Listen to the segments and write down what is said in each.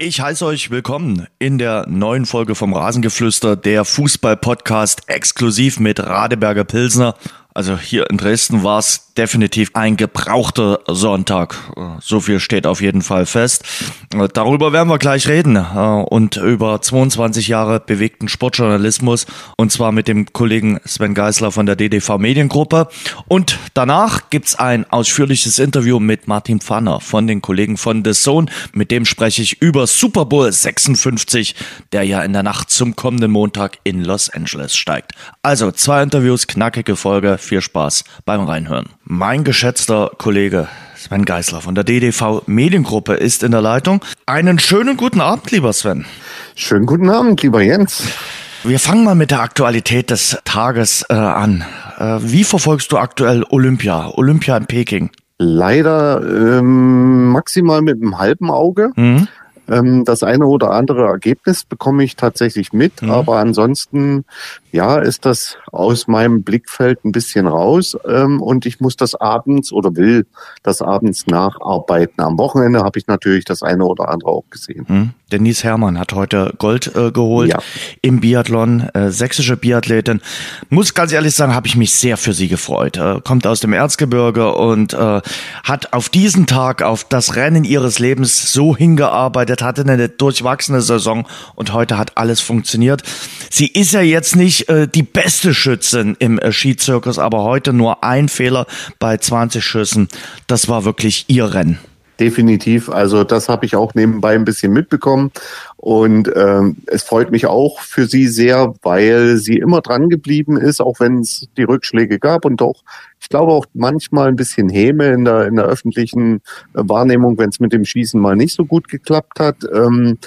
Ich heiße euch willkommen in der neuen Folge vom Rasengeflüster, der Fußball-Podcast exklusiv mit Radeberger Pilsner. Also hier in Dresden war es definitiv ein gebrauchter Sonntag. So viel steht auf jeden Fall fest. Darüber werden wir gleich reden und über 22 Jahre bewegten Sportjournalismus und zwar mit dem Kollegen Sven Geisler von der DDV Mediengruppe. Und danach gibt's ein ausführliches Interview mit Martin Pfanner von den Kollegen von The Zone. Mit dem spreche ich über Super Bowl 56, der ja in der Nacht zum kommenden Montag in Los Angeles steigt. Also zwei Interviews, knackige Folge. Viel Spaß beim Reinhören. Mein geschätzter Kollege Sven Geisler von der DDV Mediengruppe ist in der Leitung. Einen schönen guten Abend, lieber Sven. Schönen guten Abend, lieber Jens. Wir fangen mal mit der Aktualität des Tages äh, an. Äh, wie verfolgst du aktuell Olympia, Olympia in Peking? Leider ähm, maximal mit einem halben Auge. Mhm. Ähm, das eine oder andere Ergebnis bekomme ich tatsächlich mit, mhm. aber ansonsten, ja, ist das aus meinem Blickfeld ein bisschen raus ähm, und ich muss das abends oder will das abends nacharbeiten. Am Wochenende habe ich natürlich das eine oder andere auch gesehen. Mhm. Denise Herrmann hat heute Gold äh, geholt ja. im Biathlon, äh, sächsische Biathletin. Muss ganz ehrlich sagen, habe ich mich sehr für sie gefreut. Äh, kommt aus dem Erzgebirge und äh, hat auf diesen Tag, auf das Rennen ihres Lebens so hingearbeitet, hatte eine durchwachsene Saison und heute hat alles funktioniert. Sie ist ja jetzt nicht äh, die beste Schützin im äh, Skizirkus, aber heute nur ein Fehler bei 20 Schüssen. Das war wirklich ihr Rennen. Definitiv. Also das habe ich auch nebenbei ein bisschen mitbekommen. Und ähm, es freut mich auch für sie sehr, weil sie immer dran geblieben ist, auch wenn es die Rückschläge gab und doch, ich glaube auch manchmal ein bisschen Häme in der, in der öffentlichen Wahrnehmung, wenn es mit dem Schießen mal nicht so gut geklappt hat. Ähm,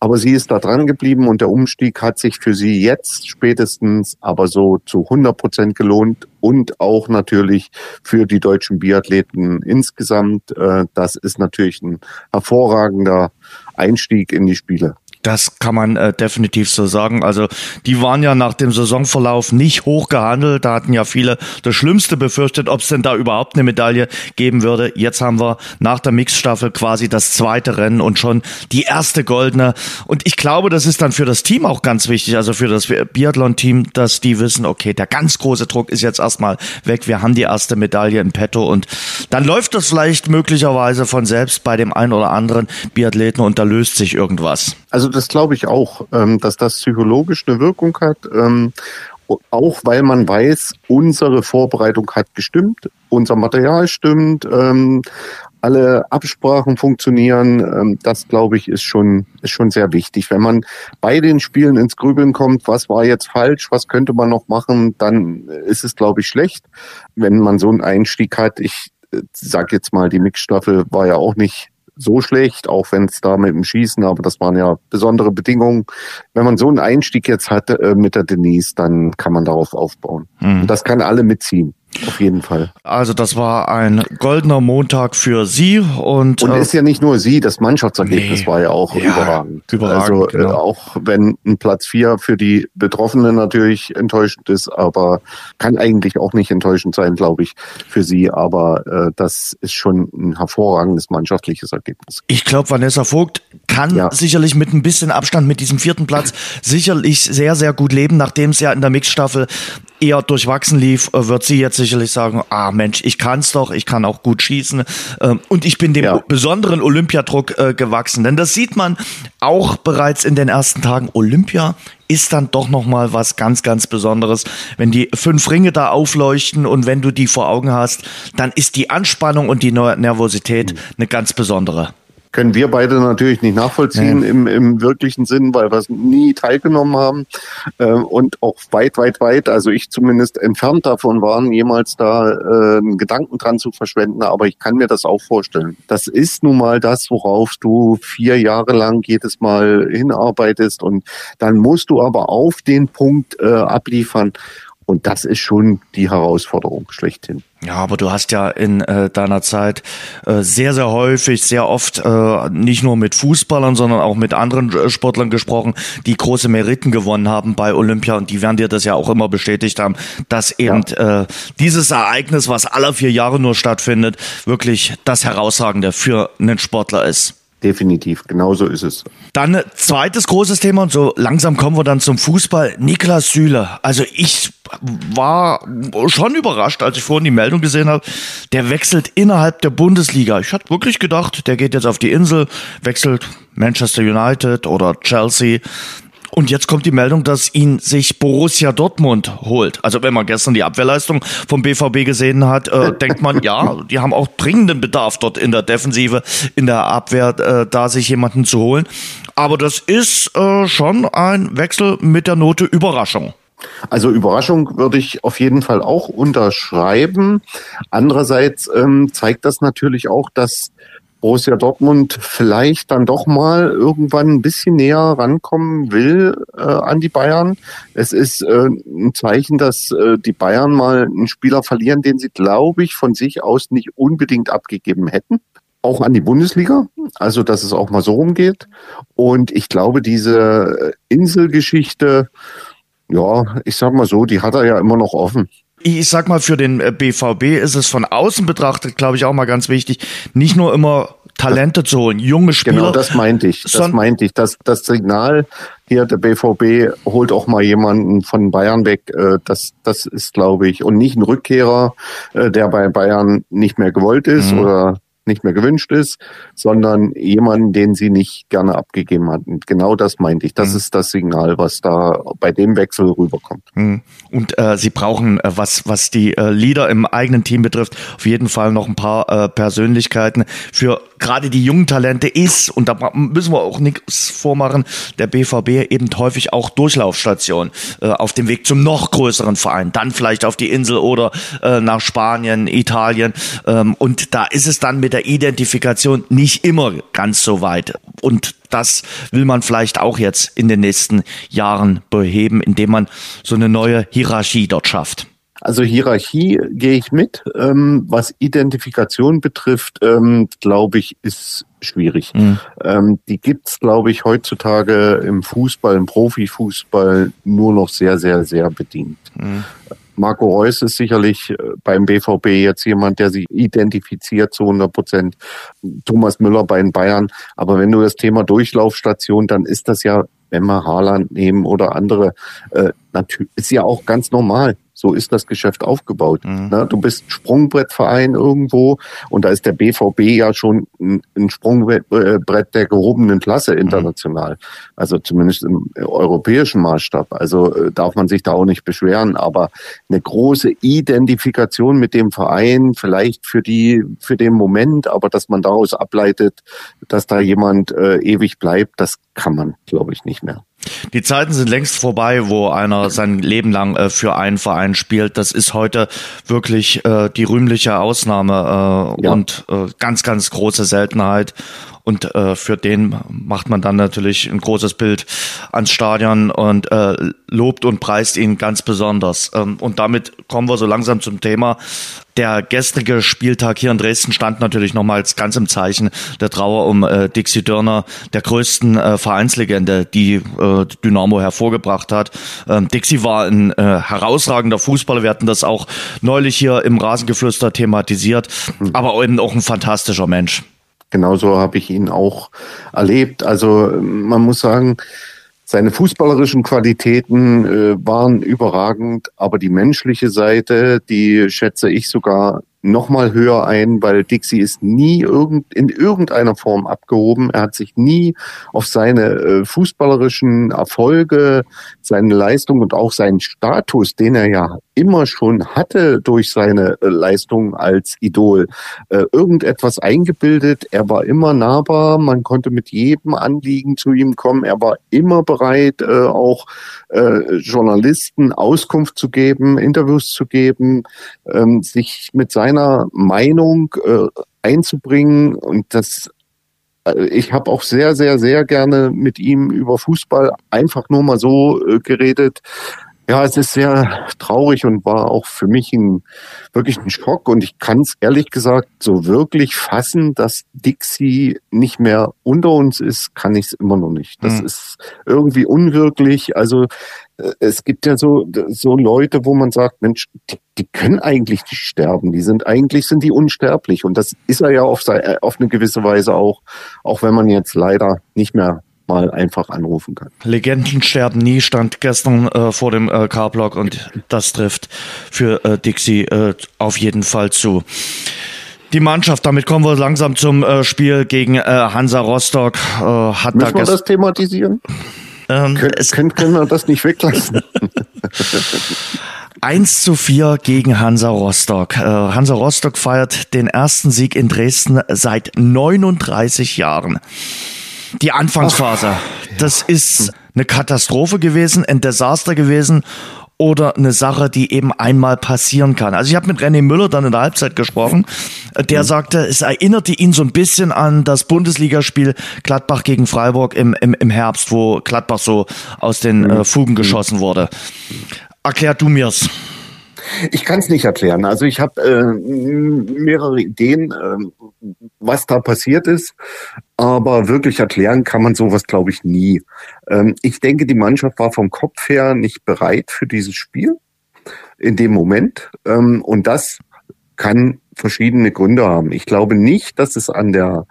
aber sie ist da dran geblieben und der Umstieg hat sich für sie jetzt spätestens aber so zu 100 Prozent gelohnt und auch natürlich für die deutschen Biathleten insgesamt. Äh, das ist natürlich ein hervorragender Einstieg in die Spiele. Das kann man äh, definitiv so sagen. Also die waren ja nach dem Saisonverlauf nicht hoch gehandelt. Da hatten ja viele das Schlimmste befürchtet, ob es denn da überhaupt eine Medaille geben würde. Jetzt haben wir nach der Mixstaffel quasi das zweite Rennen und schon die erste goldene. Und ich glaube, das ist dann für das Team auch ganz wichtig, also für das Biathlon-Team, dass die wissen, okay, der ganz große Druck ist jetzt erstmal weg. Wir haben die erste Medaille im Petto und dann läuft das vielleicht möglicherweise von selbst bei dem einen oder anderen Biathleten und da löst sich irgendwas. Also das glaube ich auch, ähm, dass das psychologisch eine Wirkung hat. Ähm, auch weil man weiß, unsere Vorbereitung hat gestimmt, unser Material stimmt, ähm, alle Absprachen funktionieren. Das glaube ich ist schon ist schon sehr wichtig. Wenn man bei den Spielen ins Grübeln kommt, was war jetzt falsch, was könnte man noch machen, dann ist es glaube ich schlecht. Wenn man so einen Einstieg hat, ich äh, sag jetzt mal, die Mixstaffel war ja auch nicht so schlecht, auch wenn es da mit dem Schießen, aber das waren ja besondere Bedingungen. Wenn man so einen Einstieg jetzt hat äh, mit der Denise, dann kann man darauf aufbauen. Mhm. Und das kann alle mitziehen. Auf jeden Fall. Also das war ein goldener Montag für Sie und und äh, ist ja nicht nur Sie, das Mannschaftsergebnis nee, war ja auch ja, überragend. überragend. Also äh, genau. auch wenn ein Platz vier für die Betroffenen natürlich enttäuschend ist, aber kann eigentlich auch nicht enttäuschend sein, glaube ich, für Sie. Aber äh, das ist schon ein hervorragendes mannschaftliches Ergebnis. Ich glaube, Vanessa Vogt kann ja. sicherlich mit ein bisschen Abstand mit diesem vierten Platz sicherlich sehr sehr gut leben, nachdem es ja in der Mixstaffel eher durchwachsen lief, äh, wird sie jetzt sicherlich sagen, ah Mensch, ich kann's doch, ich kann auch gut schießen ähm, und ich bin dem ja. besonderen Olympiadruck äh, gewachsen. Denn das sieht man auch bereits in den ersten Tagen. Olympia ist dann doch noch mal was ganz ganz Besonderes, wenn die fünf Ringe da aufleuchten und wenn du die vor Augen hast, dann ist die Anspannung und die Nervosität mhm. eine ganz besondere können wir beide natürlich nicht nachvollziehen im, im wirklichen Sinn, weil wir es nie teilgenommen haben äh, und auch weit, weit, weit, also ich zumindest entfernt davon waren, jemals da äh, einen Gedanken dran zu verschwenden, aber ich kann mir das auch vorstellen. Das ist nun mal das, worauf du vier Jahre lang jedes Mal hinarbeitest und dann musst du aber auf den Punkt äh, abliefern und das ist schon die Herausforderung schlechthin. Ja, aber du hast ja in äh, deiner Zeit äh, sehr, sehr häufig, sehr oft äh, nicht nur mit Fußballern, sondern auch mit anderen äh, Sportlern gesprochen, die große Meriten gewonnen haben bei Olympia und die werden dir das ja auch immer bestätigt haben, dass eben ja. äh, dieses Ereignis, was alle vier Jahre nur stattfindet, wirklich das Herausragende für einen Sportler ist. Definitiv, genauso ist es. Dann zweites großes Thema und so langsam kommen wir dann zum Fußball. Niklas Süle. Also ich war schon überrascht, als ich vorhin die Meldung gesehen habe. Der wechselt innerhalb der Bundesliga. Ich hatte wirklich gedacht, der geht jetzt auf die Insel, wechselt Manchester United oder Chelsea. Und jetzt kommt die Meldung, dass ihn sich Borussia Dortmund holt. Also wenn man gestern die Abwehrleistung vom BVB gesehen hat, äh, denkt man, ja, die haben auch dringenden Bedarf dort in der Defensive, in der Abwehr, äh, da sich jemanden zu holen. Aber das ist äh, schon ein Wechsel mit der Note Überraschung. Also Überraschung würde ich auf jeden Fall auch unterschreiben. Andererseits ähm, zeigt das natürlich auch, dass Borussia Dortmund vielleicht dann doch mal irgendwann ein bisschen näher rankommen will äh, an die Bayern. Es ist äh, ein Zeichen, dass äh, die Bayern mal einen Spieler verlieren, den sie, glaube ich, von sich aus nicht unbedingt abgegeben hätten. Auch an die Bundesliga, also dass es auch mal so rumgeht. Und ich glaube, diese Inselgeschichte, ja, ich sag mal so, die hat er ja immer noch offen ich sag mal, für den BVB äh, ist es von außen betrachtet, glaube ich, auch mal ganz wichtig, nicht nur immer Talente zu holen, junge Spieler. Genau, das meinte ich. Das meinte ich. Das, das Signal hier, der BVB holt auch mal jemanden von Bayern weg. Äh, das, das ist, glaube ich, und nicht ein Rückkehrer, äh, der bei Bayern nicht mehr gewollt ist mhm. oder nicht mehr gewünscht ist, sondern jemanden, den sie nicht gerne abgegeben hatten. Genau das meinte ich. Das mhm. ist das Signal, was da bei dem Wechsel rüberkommt. Mhm. Und äh, sie brauchen, äh, was, was die äh, Leader im eigenen Team betrifft, auf jeden Fall noch ein paar äh, Persönlichkeiten. Für gerade die jungen Talente ist, und da müssen wir auch nichts vormachen, der BVB eben häufig auch Durchlaufstation äh, auf dem Weg zum noch größeren Verein. Dann vielleicht auf die Insel oder äh, nach Spanien, Italien. Ähm, und da ist es dann mit der Identifikation nicht immer ganz so weit. Und das will man vielleicht auch jetzt in den nächsten Jahren beheben, indem man so eine neue Hierarchie dort schafft. Also Hierarchie gehe ich mit. Ähm, was Identifikation betrifft, ähm, glaube ich, ist schwierig. Mhm. Ähm, die gibt's, glaube ich, heutzutage im Fußball, im Profifußball nur noch sehr, sehr, sehr bedingt. Mhm. Marco Reus ist sicherlich äh, beim BVB jetzt jemand, der sich identifiziert zu 100 Prozent. Thomas Müller bei den Bayern. Aber wenn du das Thema Durchlaufstation, dann ist das ja, wenn wir Haaland nehmen oder andere, äh, natürlich, ist ja auch ganz normal. So ist das Geschäft aufgebaut. Mhm. Ne? Du bist Sprungbrettverein irgendwo und da ist der BVB ja schon ein Sprungbrett der gehobenen Klasse international. Mhm. Also zumindest im europäischen Maßstab. Also äh, darf man sich da auch nicht beschweren. Aber eine große Identifikation mit dem Verein, vielleicht für die, für den Moment, aber dass man daraus ableitet, dass da jemand äh, ewig bleibt, das kann man, glaube ich, nicht mehr. Die Zeiten sind längst vorbei, wo einer sein Leben lang äh, für einen Verein spielt. Das ist heute wirklich äh, die rühmliche Ausnahme äh, ja. und äh, ganz, ganz große Seltenheit. Und äh, für den macht man dann natürlich ein großes Bild ans Stadion und äh, lobt und preist ihn ganz besonders. Ähm, und damit kommen wir so langsam zum Thema. Der gestrige Spieltag hier in Dresden stand natürlich nochmals ganz im Zeichen der Trauer um äh, Dixie Dörner, der größten äh, Vereinslegende, die äh, Dynamo hervorgebracht hat. Ähm, Dixie war ein äh, herausragender Fußballer. Wir hatten das auch neulich hier im Rasengeflüster thematisiert, aber eben auch ein fantastischer Mensch. Genauso habe ich ihn auch erlebt. Also man muss sagen, seine fußballerischen Qualitäten äh, waren überragend, aber die menschliche Seite, die schätze ich sogar noch mal höher ein, weil Dixie ist nie irgend, in irgendeiner Form abgehoben. Er hat sich nie auf seine äh, fußballerischen Erfolge, seine Leistung und auch seinen Status, den er ja immer schon hatte durch seine äh, Leistung als Idol, äh, irgendetwas eingebildet. Er war immer nahbar, man konnte mit jedem Anliegen zu ihm kommen. Er war immer bereit, äh, auch äh, Journalisten Auskunft zu geben, Interviews zu geben, ähm, sich mit seiner Meinung äh, einzubringen. Und das äh, ich habe auch sehr, sehr, sehr gerne mit ihm über Fußball einfach nur mal so äh, geredet. Ja, es ist sehr traurig und war auch für mich ein, wirklich ein Schock. Und ich kann es ehrlich gesagt so wirklich fassen, dass Dixie nicht mehr unter uns ist, kann ich es immer noch nicht. Das mhm. ist irgendwie unwirklich. Also es gibt ja so, so Leute, wo man sagt, Mensch, die, die können eigentlich nicht sterben. Die sind eigentlich sind die unsterblich. Und das ist er ja auf, auf eine gewisse Weise auch, auch wenn man jetzt leider nicht mehr mal einfach anrufen kann. Legenden sterben nie, stand gestern äh, vor dem äh, K-Block und das trifft für äh, Dixie äh, auf jeden Fall zu. Die Mannschaft, damit kommen wir langsam zum äh, Spiel gegen äh, Hansa Rostock. Äh, hat Müssen da wir das thematisieren? Ähm, Kön können, können wir das nicht weglassen? 1 zu 4 gegen Hansa Rostock. Äh, Hansa Rostock feiert den ersten Sieg in Dresden seit 39 Jahren. Die Anfangsphase, Ach, das ist eine Katastrophe gewesen, ein Desaster gewesen oder eine Sache, die eben einmal passieren kann. Also ich habe mit René Müller dann in der Halbzeit gesprochen. Der mhm. sagte, es erinnerte ihn so ein bisschen an das Bundesligaspiel Gladbach gegen Freiburg im, im, im Herbst, wo Gladbach so aus den mhm. äh, Fugen geschossen wurde. Erklär du mir's. Ich kann es nicht erklären. Also ich habe äh, mehrere Ideen, äh, was da passiert ist, aber wirklich erklären kann man sowas, glaube ich, nie. Ähm, ich denke, die Mannschaft war vom Kopf her nicht bereit für dieses Spiel in dem Moment ähm, und das kann verschiedene Gründe haben. Ich glaube nicht, dass es an der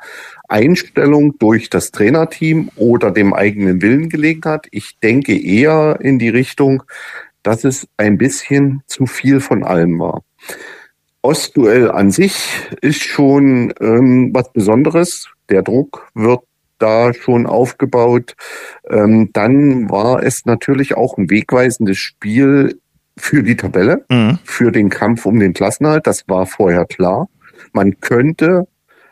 Einstellung durch das Trainerteam oder dem eigenen Willen gelegen hat. Ich denke eher in die Richtung, dass es ein bisschen zu viel von allem war. Ostduell an sich ist schon ähm, was Besonderes. Der Druck wird da schon aufgebaut. Ähm, dann war es natürlich auch ein wegweisendes Spiel für die Tabelle, mhm. für den Kampf um den Klassenhalt. Das war vorher klar. Man könnte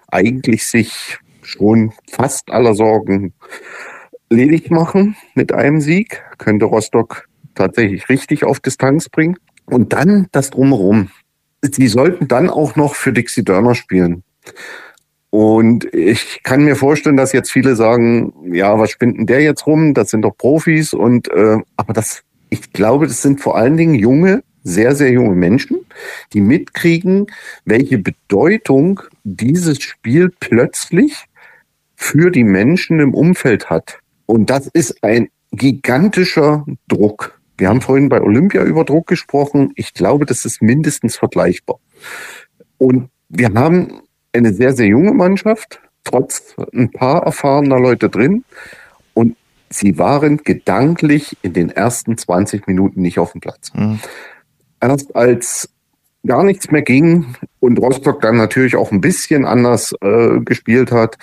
eigentlich sich schon fast aller Sorgen ledig machen mit einem Sieg. Könnte Rostock tatsächlich richtig auf Distanz bringen. Und dann das Drumherum. Sie sollten dann auch noch für Dixie Dörner spielen. Und ich kann mir vorstellen, dass jetzt viele sagen, ja, was spinnt denn der jetzt rum? Das sind doch Profis. Und äh, aber das, ich glaube, das sind vor allen Dingen junge, sehr, sehr junge Menschen, die mitkriegen, welche Bedeutung dieses Spiel plötzlich für die Menschen im Umfeld hat. Und das ist ein gigantischer Druck. Wir haben vorhin bei Olympia über Druck gesprochen. Ich glaube, das ist mindestens vergleichbar. Und wir haben eine sehr, sehr junge Mannschaft, trotz ein paar erfahrener Leute drin. Und sie waren gedanklich in den ersten 20 Minuten nicht auf dem Platz. Mhm. Erst als gar nichts mehr ging und Rostock dann natürlich auch ein bisschen anders äh, gespielt hat,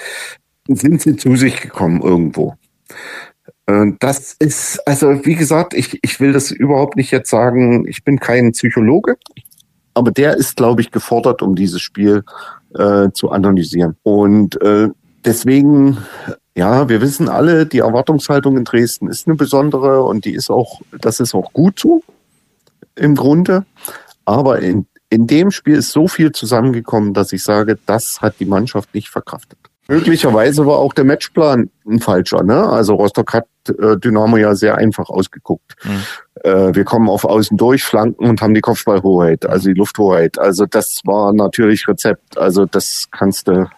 sind sie zu sich gekommen irgendwo. Äh, das ist, also wie gesagt, ich, ich will das überhaupt nicht jetzt sagen, ich bin kein Psychologe, aber der ist, glaube ich, gefordert, um dieses Spiel äh, zu analysieren. Und äh, deswegen, ja, wir wissen alle, die Erwartungshaltung in Dresden ist eine besondere und die ist auch, das ist auch gut so im Grunde. Aber in, in dem Spiel ist so viel zusammengekommen, dass ich sage, das hat die Mannschaft nicht verkraftet. Möglicherweise war auch der Matchplan ein falscher. Ne? Also Rostock hat äh, Dynamo ja sehr einfach ausgeguckt. Mhm. Äh, wir kommen auf Außen durch, Flanken und haben die Kopfballhoheit, also die Lufthoheit. Also das war natürlich Rezept. Also das kannst du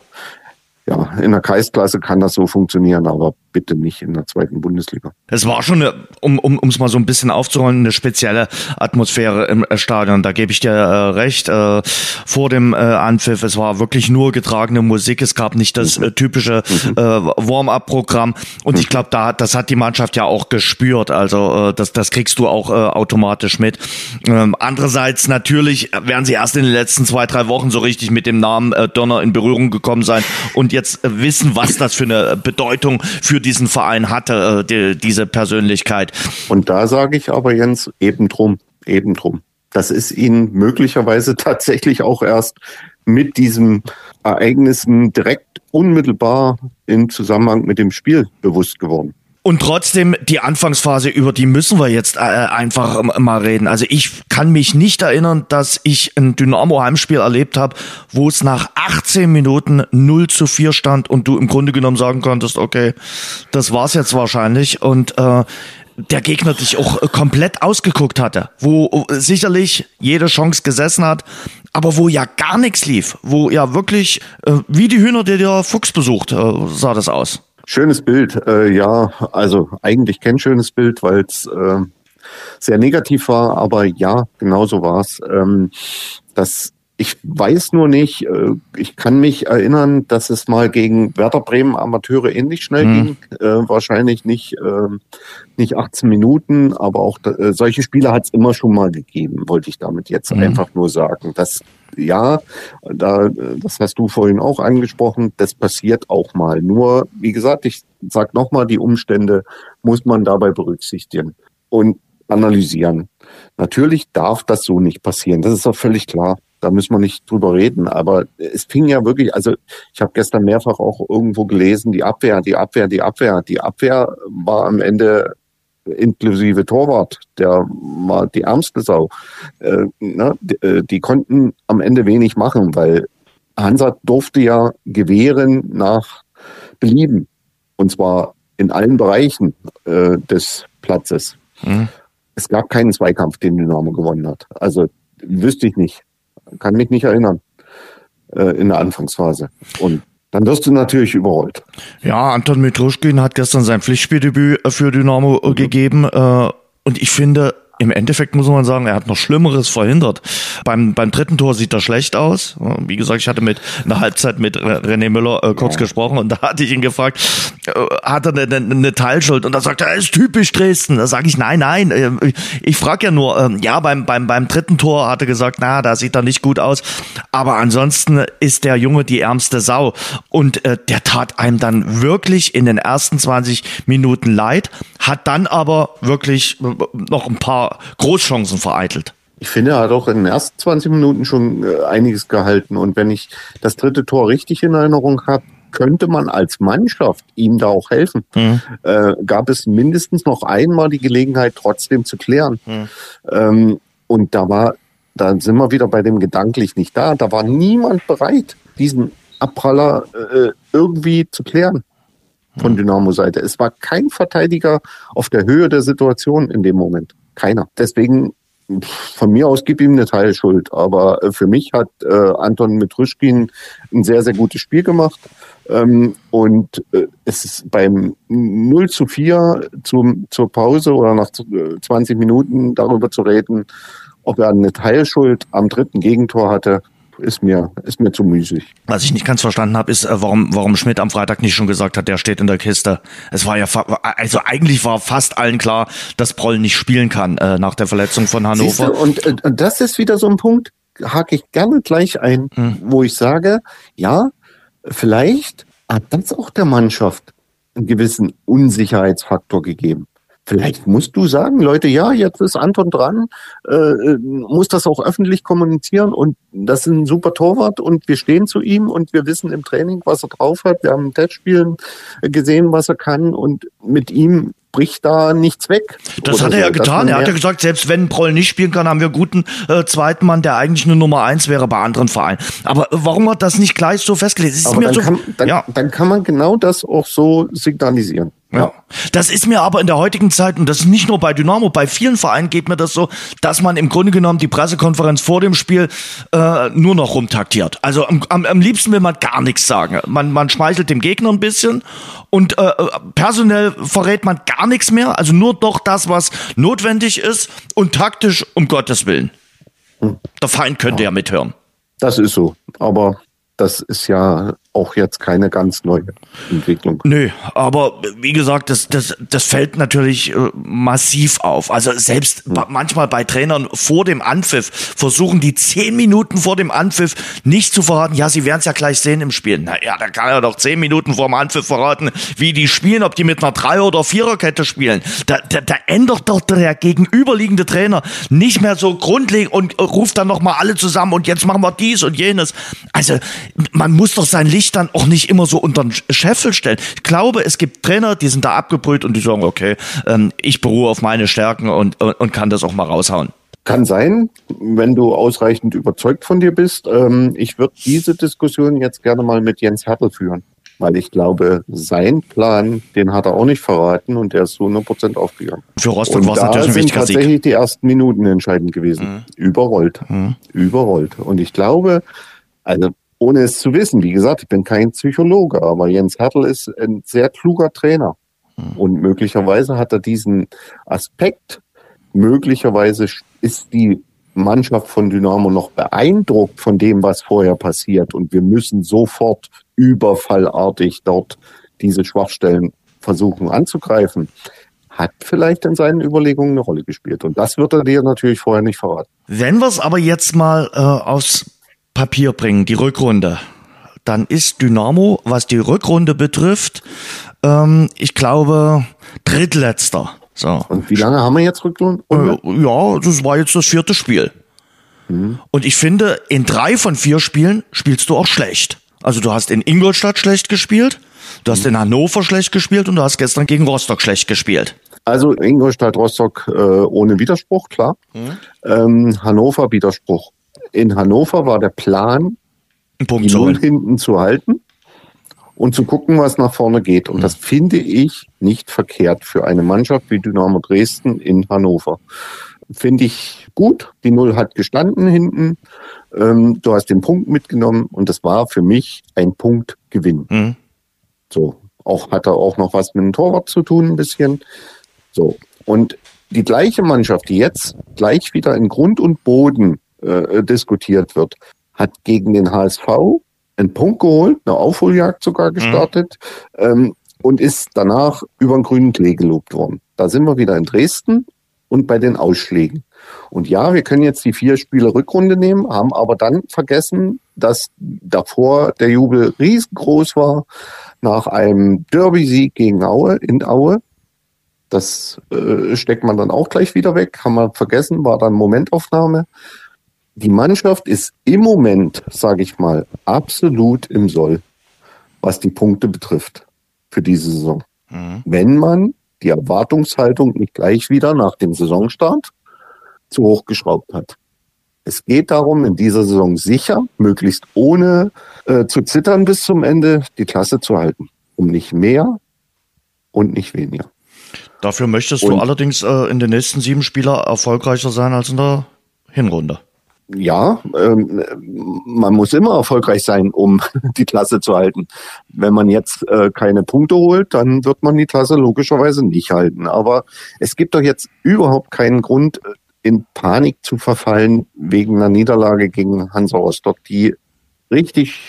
ja, in der Kreisklasse kann das so funktionieren, aber bitte nicht in der zweiten Bundesliga. Es war schon, eine, um um es mal so ein bisschen aufzurollen, eine spezielle Atmosphäre im äh, Stadion. Da gebe ich dir äh, recht. Äh, vor dem äh, Anpfiff, es war wirklich nur getragene Musik. Es gab nicht das äh, typische äh, Warm-up-Programm. Und ich glaube, da das hat die Mannschaft ja auch gespürt. Also äh, das das kriegst du auch äh, automatisch mit. Ähm, andererseits natürlich werden sie erst in den letzten zwei drei Wochen so richtig mit dem Namen äh, Donner in Berührung gekommen sein und jetzt äh, wissen, was das für eine Bedeutung für diesen Verein hatte, äh, die, diese Persönlichkeit. Und da sage ich aber Jens, eben drum, eben drum. Das ist ihnen möglicherweise tatsächlich auch erst mit diesem Ereignissen direkt unmittelbar im Zusammenhang mit dem Spiel bewusst geworden. Und trotzdem, die Anfangsphase, über die müssen wir jetzt äh, einfach mal reden. Also ich kann mich nicht erinnern, dass ich ein Dynamo-Heimspiel erlebt habe, wo es nach 18 Minuten 0 zu 4 stand und du im Grunde genommen sagen konntest, okay, das war's jetzt wahrscheinlich. Und äh, der Gegner dich auch komplett ausgeguckt hatte, wo sicherlich jede Chance gesessen hat, aber wo ja gar nichts lief, wo ja wirklich äh, wie die Hühner, die der Fuchs besucht, äh, sah das aus. Schönes Bild, äh, ja, also eigentlich kein schönes Bild, weil es äh, sehr negativ war, aber ja, genau so war es. Ähm, das ich weiß nur nicht, äh, ich kann mich erinnern, dass es mal gegen Werder Bremen Amateure ähnlich schnell mhm. ging. Äh, wahrscheinlich nicht, äh, nicht 18 Minuten, aber auch äh, solche Spiele hat es immer schon mal gegeben, wollte ich damit jetzt mhm. einfach nur sagen. Das ja, da, das hast du vorhin auch angesprochen, das passiert auch mal. Nur, wie gesagt, ich sag nochmal, die Umstände muss man dabei berücksichtigen und analysieren. Natürlich darf das so nicht passieren, das ist auch völlig klar. Da müssen wir nicht drüber reden. Aber es fing ja wirklich, also ich habe gestern mehrfach auch irgendwo gelesen, die Abwehr, die Abwehr, die Abwehr. Die Abwehr war am Ende inklusive Torwart, der war die ärmste Sau. Äh, ne? die, äh, die konnten am Ende wenig machen, weil Hansa durfte ja gewähren nach Belieben. Und zwar in allen Bereichen äh, des Platzes. Mhm. Es gab keinen Zweikampf, den Dynamo gewonnen hat. Also wüsste ich nicht kann mich nicht erinnern äh, in der Anfangsphase. Und dann wirst du natürlich überrollt. Ja, Anton Mitruschkin hat gestern sein Pflichtspieldebüt für Dynamo mhm. gegeben. Äh, und ich finde, im Endeffekt muss man sagen, er hat noch Schlimmeres verhindert. Beim, beim dritten Tor sieht er schlecht aus. Wie gesagt, ich hatte mit einer Halbzeit mit René Müller äh, kurz ja. gesprochen und da hatte ich ihn gefragt, äh, hat er eine, eine, eine Teilschuld? Und da sagt er, ist typisch Dresden. Da sage ich, nein, nein. Äh, ich frage ja nur, äh, ja, beim, beim, beim dritten Tor hat er gesagt, na, da sieht er nicht gut aus. Aber ansonsten ist der Junge die ärmste Sau. Und äh, der tat einem dann wirklich in den ersten 20 Minuten leid, hat dann aber wirklich äh, noch ein paar Großchancen vereitelt. Ich finde, er hat auch in den ersten 20 Minuten schon äh, einiges gehalten. Und wenn ich das dritte Tor richtig in Erinnerung habe, könnte man als Mannschaft ihm da auch helfen. Mhm. Äh, gab es mindestens noch einmal die Gelegenheit, trotzdem zu klären. Mhm. Ähm, und da war, da sind wir wieder bei dem gedanklich nicht da. Da war niemand bereit, diesen Abpraller äh, irgendwie zu klären von mhm. Dynamo-Seite. Es war kein Verteidiger auf der Höhe der Situation in dem Moment. Keiner. Deswegen von mir aus gib ihm eine Teilschuld. Aber äh, für mich hat äh, Anton Mitruschkin ein sehr, sehr gutes Spiel gemacht. Ähm, und äh, es ist beim 0 zu 4 zum, zur Pause oder nach 20 äh, Minuten darüber zu reden, ob er eine Teilschuld am dritten Gegentor hatte, ist mir, ist mir zu müßig. Was ich nicht ganz verstanden habe, ist, äh, warum, warum Schmidt am Freitag nicht schon gesagt hat, der steht in der Kiste. Es war ja, also eigentlich war fast allen klar, dass Proll nicht spielen kann äh, nach der Verletzung von Hannover. Du, und, und das ist wieder so ein Punkt, hake ich gerne gleich ein, hm. wo ich sage, ja, vielleicht hat das auch der Mannschaft einen gewissen Unsicherheitsfaktor gegeben. Vielleicht musst du sagen, Leute, ja, jetzt ist Anton dran, äh, äh, muss das auch öffentlich kommunizieren und das ist ein super Torwart und wir stehen zu ihm und wir wissen im Training, was er drauf hat. Wir haben Testspielen gesehen, was er kann und mit ihm bricht da nichts weg. Das hat er ja getan. Er hat ja gesagt, selbst wenn Proll nicht spielen kann, haben wir einen guten äh, zweiten Mann, der eigentlich eine Nummer eins wäre bei anderen Vereinen. Aber warum hat das nicht gleich so festgelegt? Aber dann, so, kann, dann, ja. dann kann man genau das auch so signalisieren. Ja. Das ist mir aber in der heutigen Zeit, und das ist nicht nur bei Dynamo, bei vielen Vereinen geht mir das so, dass man im Grunde genommen die Pressekonferenz vor dem Spiel äh, nur noch rumtaktiert. Also am, am, am liebsten will man gar nichts sagen. Man, man schmeichelt dem Gegner ein bisschen und äh, personell verrät man gar nichts mehr. Also nur doch das, was notwendig ist und taktisch um Gottes Willen. Hm. Der Feind könnte ja. ja mithören. Das ist so. Aber das ist ja auch jetzt keine ganz neue Entwicklung. Nö, aber wie gesagt, das, das, das fällt natürlich äh, massiv auf. Also selbst mhm. manchmal bei Trainern vor dem Anpfiff versuchen die zehn Minuten vor dem Anpfiff nicht zu verraten, ja, sie werden es ja gleich sehen im Spiel. Naja, da kann er doch zehn Minuten vor dem Anpfiff verraten, wie die spielen, ob die mit einer Drei- oder Viererkette spielen. Da, da, da ändert doch der gegenüberliegende Trainer nicht mehr so grundlegend und ruft dann nochmal alle zusammen und jetzt machen wir dies und jenes. Also man muss doch sein Licht dann auch nicht immer so unter den Scheffel stellen. Ich glaube, es gibt Trainer, die sind da abgebrüht und die sagen, okay, ähm, ich beruhe auf meine Stärken und, und, und kann das auch mal raushauen. Kann sein, wenn du ausreichend überzeugt von dir bist. Ähm, ich würde diese Diskussion jetzt gerne mal mit Jens Hertel führen. Weil ich glaube, sein Plan, den hat er auch nicht verraten und der ist zu 100% aufgegangen. Für Rostock war es natürlich ein wichtiger tatsächlich Sieg. die ersten Minuten entscheidend gewesen. Mhm. Überrollt. Überrollt. Und ich glaube, also ohne es zu wissen, wie gesagt, ich bin kein Psychologe, aber Jens Hertel ist ein sehr kluger Trainer. Mhm. Und möglicherweise hat er diesen Aspekt, möglicherweise ist die Mannschaft von Dynamo noch beeindruckt von dem, was vorher passiert. Und wir müssen sofort überfallartig dort diese Schwachstellen versuchen anzugreifen. Hat vielleicht in seinen Überlegungen eine Rolle gespielt. Und das wird er dir natürlich vorher nicht verraten. Wenn wir es aber jetzt mal äh, aufs Papier bringen, die Rückrunde, dann ist Dynamo, was die Rückrunde betrifft, ähm, ich glaube, drittletzter. So. Und wie lange haben wir jetzt Rückrunde? Äh, ja, das war jetzt das vierte Spiel. Und ich finde, in drei von vier Spielen spielst du auch schlecht. Also du hast in Ingolstadt schlecht gespielt, du hast in Hannover schlecht gespielt und du hast gestern gegen Rostock schlecht gespielt. Also Ingolstadt, Rostock äh, ohne Widerspruch, klar. Ähm, Hannover Widerspruch. In Hannover war der Plan, Punkt die Null holen. hinten zu halten und zu gucken, was nach vorne geht. Und das finde ich nicht verkehrt für eine Mannschaft wie Dynamo Dresden in Hannover. Finde ich gut. Die Null hat gestanden hinten. Ähm, du hast den Punkt mitgenommen und das war für mich ein Punktgewinn. Mhm. So, auch hat er auch noch was mit dem Torwart zu tun, ein bisschen. So, und die gleiche Mannschaft, die jetzt gleich wieder in Grund und Boden äh, diskutiert wird, hat gegen den HSV einen Punkt geholt, eine Aufholjagd sogar gestartet ähm, und ist danach über den grünen Klee gelobt worden. Da sind wir wieder in Dresden und bei den Ausschlägen. Und ja, wir können jetzt die vier Spiele Rückrunde nehmen, haben aber dann vergessen, dass davor der Jubel riesengroß war nach einem Derby-Sieg gegen Aue in Aue. Das äh, steckt man dann auch gleich wieder weg, haben wir vergessen, war dann Momentaufnahme. Die Mannschaft ist im Moment, sage ich mal, absolut im Soll, was die Punkte betrifft für diese Saison. Wenn man die Erwartungshaltung nicht gleich wieder nach dem Saisonstart zu hoch geschraubt hat. Es geht darum, in dieser Saison sicher, möglichst ohne äh, zu zittern bis zum Ende, die Klasse zu halten. Um nicht mehr und nicht weniger. Dafür möchtest du Und- allerdings äh, in den nächsten sieben Spieler erfolgreicher sein als in der Hinrunde. Ja, ähm, man muss immer erfolgreich sein, um die Klasse zu halten. Wenn man jetzt äh, keine Punkte holt, dann wird man die Klasse logischerweise nicht halten. Aber es gibt doch jetzt überhaupt keinen Grund, äh, in Panik zu verfallen wegen einer Niederlage gegen Hansa Rostock, die richtig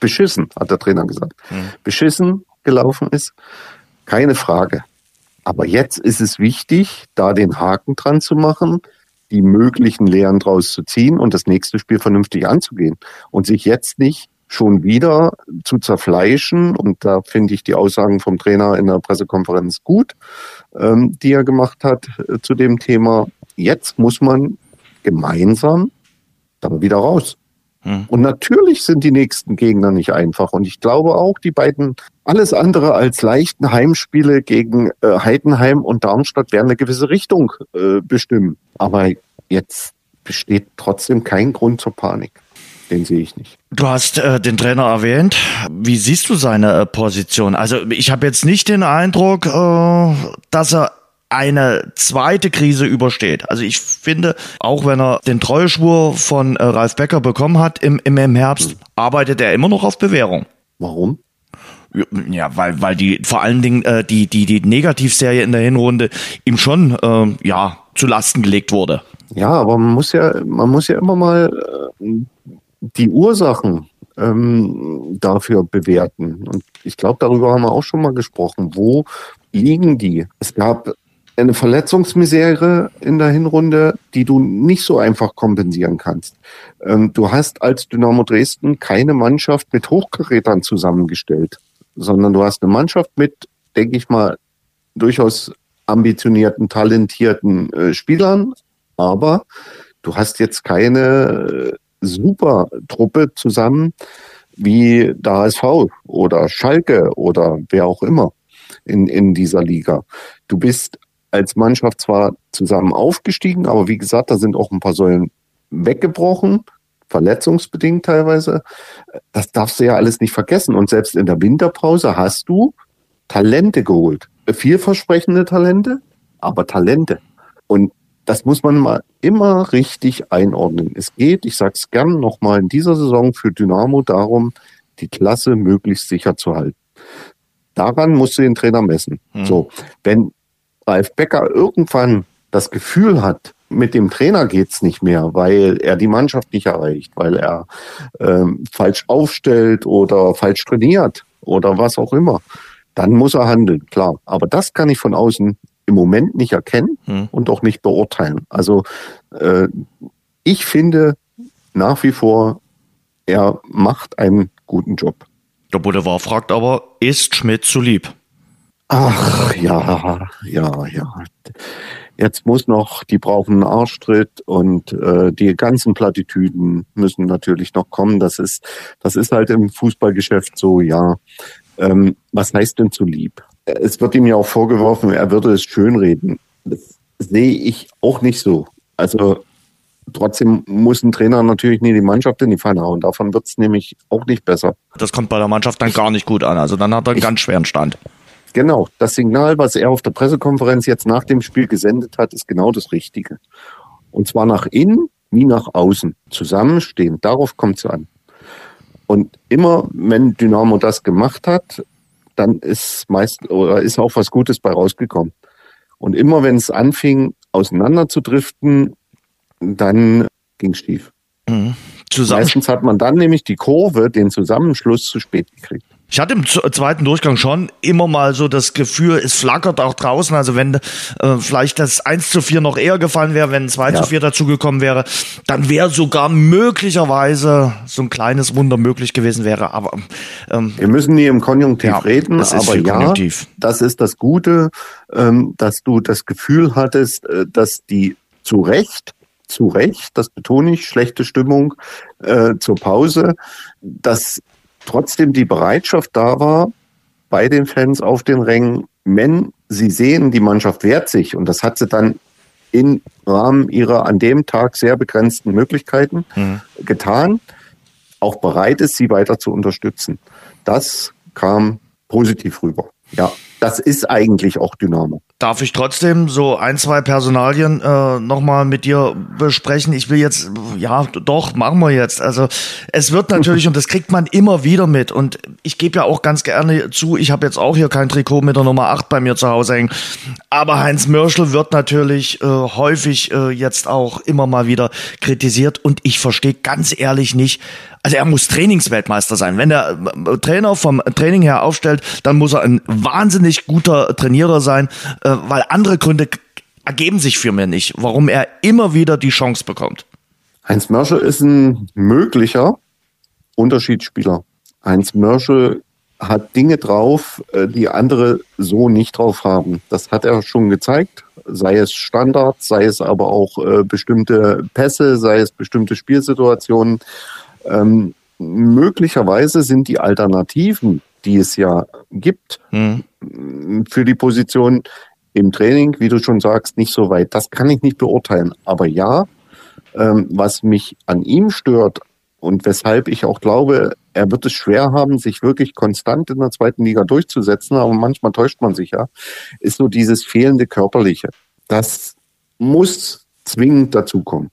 beschissen, hat der Trainer gesagt, beschissen gelaufen ist. Keine Frage. Aber jetzt ist es wichtig, da den Haken dran zu machen, die möglichen Lehren draus zu ziehen und das nächste Spiel vernünftig anzugehen und sich jetzt nicht schon wieder zu zerfleischen. Und da finde ich die Aussagen vom Trainer in der Pressekonferenz gut, ähm, die er gemacht hat äh, zu dem Thema. Jetzt muss man gemeinsam da wieder raus. Hm. Und natürlich sind die nächsten Gegner nicht einfach. Und ich glaube auch, die beiden alles andere als leichten Heimspiele gegen äh, Heidenheim und Darmstadt werden eine gewisse Richtung äh, bestimmen. Aber jetzt besteht trotzdem kein Grund zur Panik. Den sehe ich nicht. Du hast äh, den Trainer erwähnt. Wie siehst du seine äh, Position? Also ich habe jetzt nicht den Eindruck, äh, dass er eine zweite Krise übersteht. Also ich finde, auch wenn er den Treueschwur von äh, Ralf Becker bekommen hat im, im, im Herbst, arbeitet er immer noch auf Bewährung. Warum? Ja, weil, weil die vor allen Dingen äh, die, die, die Negativserie in der Hinrunde ihm schon ähm, ja, zu Lasten gelegt wurde. Ja, aber man muss ja, man muss ja immer mal äh, die Ursachen ähm, dafür bewerten. Und ich glaube, darüber haben wir auch schon mal gesprochen. Wo liegen die? Es gab eine Verletzungsmisere in der Hinrunde, die du nicht so einfach kompensieren kannst. Ähm, du hast als Dynamo Dresden keine Mannschaft mit Hochkarätern zusammengestellt, sondern du hast eine Mannschaft mit, denke ich mal, durchaus ambitionierten, talentierten äh, Spielern, aber du hast jetzt keine äh, super Truppe zusammen wie der HSV oder Schalke oder wer auch immer in, in dieser Liga. Du bist als Mannschaft zwar zusammen aufgestiegen, aber wie gesagt, da sind auch ein paar Säulen weggebrochen. verletzungsbedingt teilweise. Das darfst du ja alles nicht vergessen. Und selbst in der Winterpause hast du Talente geholt. Vielversprechende Talente, aber Talente. Und das muss man mal immer richtig einordnen. Es geht, ich sage es gern nochmal in dieser Saison für Dynamo darum, die Klasse möglichst sicher zu halten. Daran musst du den Trainer messen. Mhm. So, wenn Ralf Becker irgendwann das Gefühl hat, mit dem Trainer geht's nicht mehr, weil er die Mannschaft nicht erreicht, weil er ähm, falsch aufstellt oder falsch trainiert oder was auch immer, dann muss er handeln, klar. Aber das kann ich von außen im Moment nicht erkennen hm. und auch nicht beurteilen. Also äh, ich finde nach wie vor, er macht einen guten Job. Der Boulevard fragt aber, ist Schmidt zu lieb? Ach ja, ja, ja. Jetzt muss noch, die brauchen einen Arschtritt und äh, die ganzen Plattitüden müssen natürlich noch kommen. Das ist, das ist halt im Fußballgeschäft so, ja. Ähm, was heißt denn zu lieb? Es wird ihm ja auch vorgeworfen, er würde es schönreden. Das sehe ich auch nicht so. Also trotzdem muss ein Trainer natürlich nie die Mannschaft in die Pfanne hauen. Davon wird es nämlich auch nicht besser. Das kommt bei der Mannschaft dann gar nicht gut an. Also dann hat er einen ich, ganz schweren Stand. Genau, das Signal, was er auf der Pressekonferenz jetzt nach dem Spiel gesendet hat, ist genau das Richtige. Und zwar nach innen wie nach außen. Zusammenstehen, darauf kommt es an. Und immer, wenn Dynamo das gemacht hat, dann ist meist oder ist auch was Gutes bei rausgekommen. Und immer wenn es anfing, auseinander zu driften, dann ging es schief. Mhm. Meistens hat man dann nämlich die Kurve, den Zusammenschluss zu spät gekriegt. Ich hatte im zweiten Durchgang schon immer mal so das Gefühl, es flackert auch draußen. Also wenn äh, vielleicht das 1 zu 4 noch eher gefallen wäre, wenn 2 ja. zu 4 dazugekommen wäre, dann wäre sogar möglicherweise so ein kleines Wunder möglich gewesen wäre. Aber ähm, wir müssen nie im Konjunktiv ja, reden, aber ja, Konjunktiv. das ist das Gute, ähm, dass du das Gefühl hattest, äh, dass die zu Recht zu Recht, das betone ich, schlechte Stimmung äh, zur Pause, dass trotzdem die Bereitschaft da war, bei den Fans auf den Rängen, wenn sie sehen, die Mannschaft wehrt sich, und das hat sie dann im Rahmen ihrer an dem Tag sehr begrenzten Möglichkeiten mhm. getan, auch bereit ist, sie weiter zu unterstützen. Das kam positiv rüber. Ja, das ist eigentlich auch Dynamo. Darf ich trotzdem so ein, zwei Personalien äh, nochmal mit dir besprechen? Ich will jetzt, ja, doch, machen wir jetzt. Also es wird natürlich, und das kriegt man immer wieder mit, und ich gebe ja auch ganz gerne zu, ich habe jetzt auch hier kein Trikot mit der Nummer 8 bei mir zu Hause hängen. Aber Heinz Mörschel wird natürlich äh, häufig äh, jetzt auch immer mal wieder kritisiert und ich verstehe ganz ehrlich nicht, also er muss Trainingsweltmeister sein. Wenn der äh, Trainer vom Training her aufstellt, dann muss er ein wahnsinnig guter Trainierer sein, äh, weil andere Gründe ergeben sich für mich nicht, warum er immer wieder die Chance bekommt. Heinz Mörschel ist ein möglicher Unterschiedsspieler. Heinz Mörschel hat Dinge drauf, äh, die andere so nicht drauf haben. Das hat er schon gezeigt, sei es Standards, sei es aber auch bestimmte Pässe, sei es bestimmte Spielsituationen. Ähm, möglicherweise sind die Alternativen, die es ja gibt, hm. für die Position im Training, wie du schon sagst, nicht so weit. Das kann ich nicht beurteilen. Aber ja, ähm, was mich an ihm stört und weshalb ich auch glaube, er wird es schwer haben, sich wirklich konstant in der zweiten Liga durchzusetzen, aber manchmal täuscht man sich ja, ist so dieses fehlende Körperliche. Das muss zwingend dazukommen.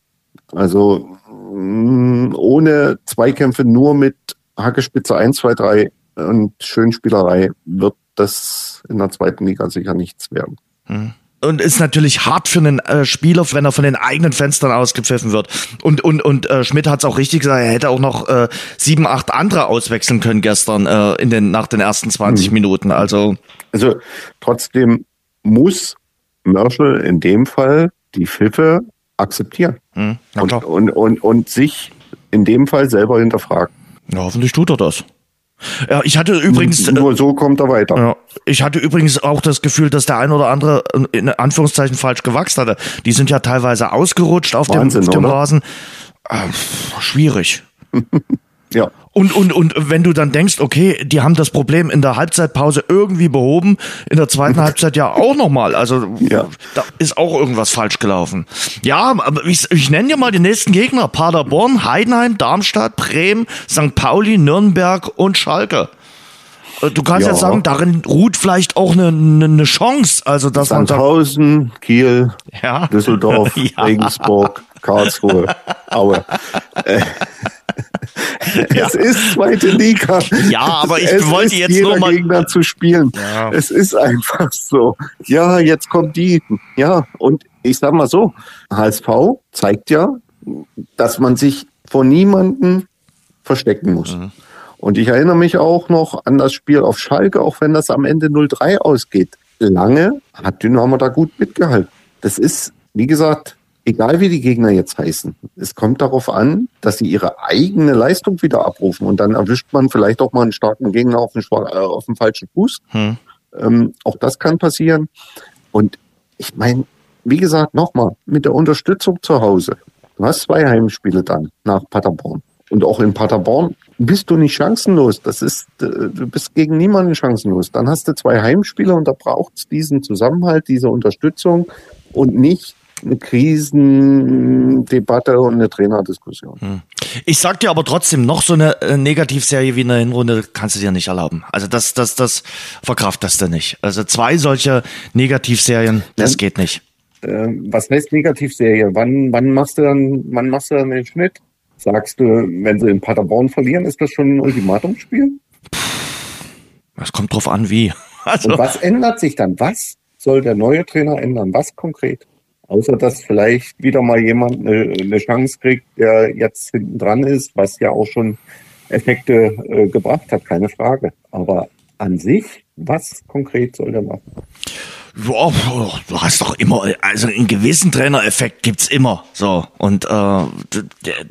Also ohne Zweikämpfe, nur mit Hackespitze 1, 2, 3 und Schönspielerei wird das in der zweiten Liga sicher nichts werden. Hm. Und ist natürlich hart für einen äh, Spieler, wenn er von den eigenen Fenstern ausgepfiffen wird. Und, und, und äh, Schmidt hat es auch richtig gesagt, er hätte auch noch äh, sieben, acht andere auswechseln können gestern äh, in den, nach den ersten 20 hm. Minuten. Also, also trotzdem muss Merschel in dem Fall die Pfiffe akzeptieren mhm. und, und, und, und sich in dem Fall selber hinterfragen. Ja, hoffentlich tut er das. Ja, ich hatte übrigens. Nur so kommt er weiter. Ja, ich hatte übrigens auch das Gefühl, dass der ein oder andere in Anführungszeichen falsch gewachsen hatte. Die sind ja teilweise ausgerutscht auf Wahnsinn, dem, auf dem Rasen. Äh, schwierig. ja. Und, und, und wenn du dann denkst, okay, die haben das Problem in der Halbzeitpause irgendwie behoben, in der zweiten Halbzeit ja auch nochmal. Also ja. da ist auch irgendwas falsch gelaufen. Ja, aber ich, ich nenne dir mal die nächsten Gegner. Paderborn, Heidenheim, Darmstadt, Bremen, St. Pauli, Nürnberg und Schalke. Äh, du kannst ja. jetzt sagen, darin ruht vielleicht auch eine, eine, eine Chance. Also, dass Sandhausen, man Kiel, ja. Düsseldorf, ja. Regensburg, Karlsruhe, Aue. Ja. Es ist zweite Liga. Ja, aber ich es wollte jetzt nur mal Gegner zu spielen. Ja. Es ist einfach so. Ja, jetzt kommt die. Ja, und ich sag mal so, HSV zeigt ja, dass man sich vor niemanden verstecken muss. Mhm. Und ich erinnere mich auch noch an das Spiel auf Schalke, auch wenn das am Ende 0-3 ausgeht. Lange hat Dynamo da gut mitgehalten. Das ist, wie gesagt, egal wie die Gegner jetzt heißen, es kommt darauf an, dass sie ihre eigene Leistung wieder abrufen und dann erwischt man vielleicht auch mal einen starken Gegner auf den, äh, auf den falschen Fuß. Hm. Ähm, auch das kann passieren. Und ich meine, wie gesagt, nochmal, mit der Unterstützung zu Hause. Du hast zwei Heimspiele dann nach Paderborn. Und auch in Paderborn bist du nicht chancenlos. Das ist, äh, du bist gegen niemanden chancenlos. Dann hast du zwei Heimspiele und da braucht es diesen Zusammenhalt, diese Unterstützung und nicht eine Krisendebatte und eine Trainerdiskussion. Hm. Ich sag dir aber trotzdem, noch so eine äh, Negativserie wie eine Hinrunde kannst du dir nicht erlauben. Also das, das, das verkraftest du nicht. Also zwei solche Negativserien, das geht nicht. Äh, was heißt Negativserie? Wann, wann machst du dann, wann machst du dann den Schnitt? Sagst du, wenn sie in Paderborn verlieren, ist das schon ein Ultimatumsspiel? Es kommt drauf an, wie. Also. Und was ändert sich dann? Was soll der neue Trainer ändern? Was konkret? Außer dass vielleicht wieder mal jemand eine, eine Chance kriegt, der jetzt hinten dran ist, was ja auch schon Effekte äh, gebracht hat, keine Frage. Aber an sich, was konkret soll der machen? Ja, du hast doch immer, also einen gewissen Trainereffekt gibt's immer. So und äh,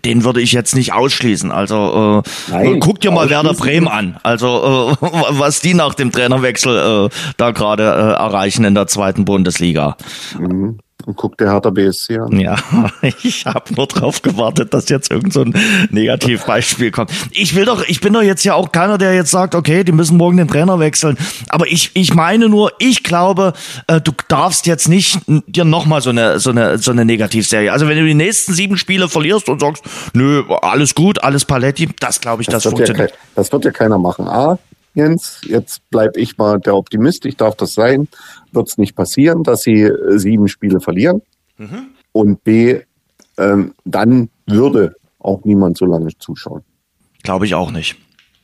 den würde ich jetzt nicht ausschließen. Also äh, Nein, guck dir mal Werder Bremen an. Also äh, was die nach dem Trainerwechsel äh, da gerade äh, erreichen in der zweiten Bundesliga. Mhm. Und guckt der Hertha BSC an. Ja, ich habe nur drauf gewartet, dass jetzt irgend so ein Negativbeispiel kommt. Ich will doch, ich bin doch jetzt ja auch keiner, der jetzt sagt, okay, die müssen morgen den Trainer wechseln. Aber ich, ich meine nur, ich glaube, äh, du darfst jetzt nicht dir nochmal so eine, so eine, so eine Negativserie. Also wenn du die nächsten sieben Spiele verlierst und sagst, nö, alles gut, alles Paletti, das glaube ich, das, das funktioniert. Ja, das wird ja keiner machen. A, Jens, jetzt bleib ich mal der Optimist, ich darf das sein wird es nicht passieren, dass sie äh, sieben Spiele verlieren. Mhm. Und B, ähm, dann würde auch niemand so lange zuschauen. Glaube ich auch nicht.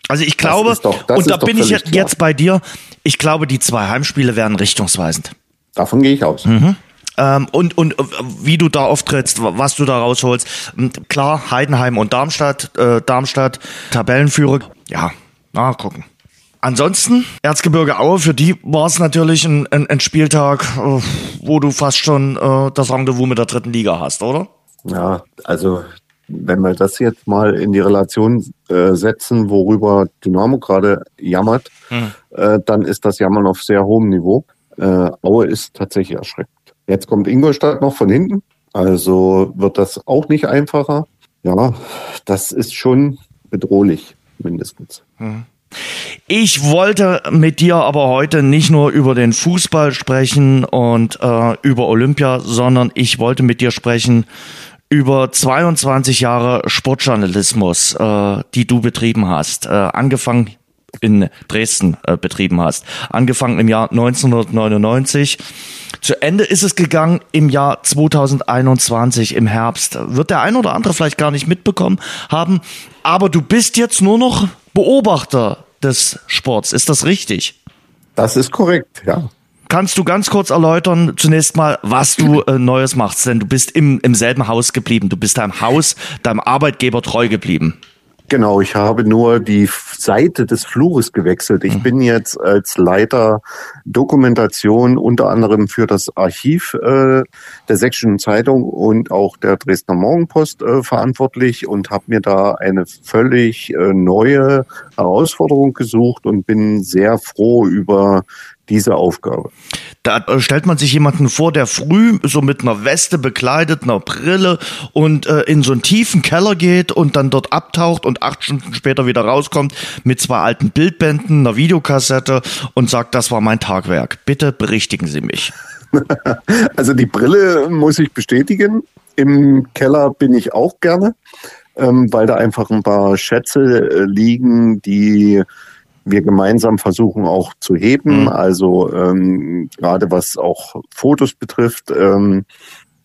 Also ich glaube, doch, und da bin ich jetzt, jetzt bei dir, ich glaube, die zwei Heimspiele werden richtungsweisend. Davon gehe ich aus. Mhm. Ähm, und, und äh, wie du da auftrittst, was du da rausholst. Hm, klar, Heidenheim und Darmstadt, äh, Darmstadt, Tabellenführer. Ja, na, gucken. Ansonsten, Erzgebirge Aue, für die war es natürlich ein, ein, ein, Spieltag, äh, wo du fast schon äh, das Rendezvous mit der dritten Liga hast, oder? Ja, also wenn wir das jetzt mal in die Relation äh, setzen, worüber Dynamo gerade jammert, hm. äh, dann ist das Jammern auf sehr hohem Niveau. Äh, Aue ist tatsächlich erschreckend. Jetzt kommt Ingolstadt noch von hinten, also wird das auch nicht einfacher. Ja, das ist schon bedrohlich, mindestens. Hm. Ich wollte mit dir aber heute nicht nur über den Fußball sprechen und äh, über Olympia, sondern ich wollte mit dir sprechen über 22 Jahre Sportjournalismus, äh, die du betrieben hast. Äh, angefangen in Dresden äh, betrieben hast. Angefangen im Jahr 1999. Zu Ende ist es gegangen im Jahr 2021 im Herbst. Wird der ein oder andere vielleicht gar nicht mitbekommen haben. Aber du bist jetzt nur noch Beobachter des Sports. Ist das richtig? Das ist korrekt, ja. Kannst du ganz kurz erläutern, zunächst mal, was du äh, Neues machst? Denn du bist im, im selben Haus geblieben. Du bist deinem Haus, deinem Arbeitgeber treu geblieben. Genau, ich habe nur die Seite des Flures gewechselt. Ich mhm. bin jetzt als Leiter Dokumentation unter anderem für das Archiv äh, der Sächsischen Zeitung und auch der Dresdner Morgenpost äh, verantwortlich und habe mir da eine völlig äh, neue Herausforderung gesucht und bin sehr froh über diese Aufgabe. Da stellt man sich jemanden vor, der früh so mit einer Weste bekleidet, einer Brille und äh, in so einen tiefen Keller geht und dann dort abtaucht und acht Stunden später wieder rauskommt mit zwei alten Bildbänden, einer Videokassette und sagt, das war mein Tagwerk. Bitte berichtigen Sie mich. Also die Brille muss ich bestätigen. Im Keller bin ich auch gerne, ähm, weil da einfach ein paar Schätze äh, liegen, die wir gemeinsam versuchen auch zu heben. Mhm. Also ähm, gerade was auch Fotos betrifft, ähm,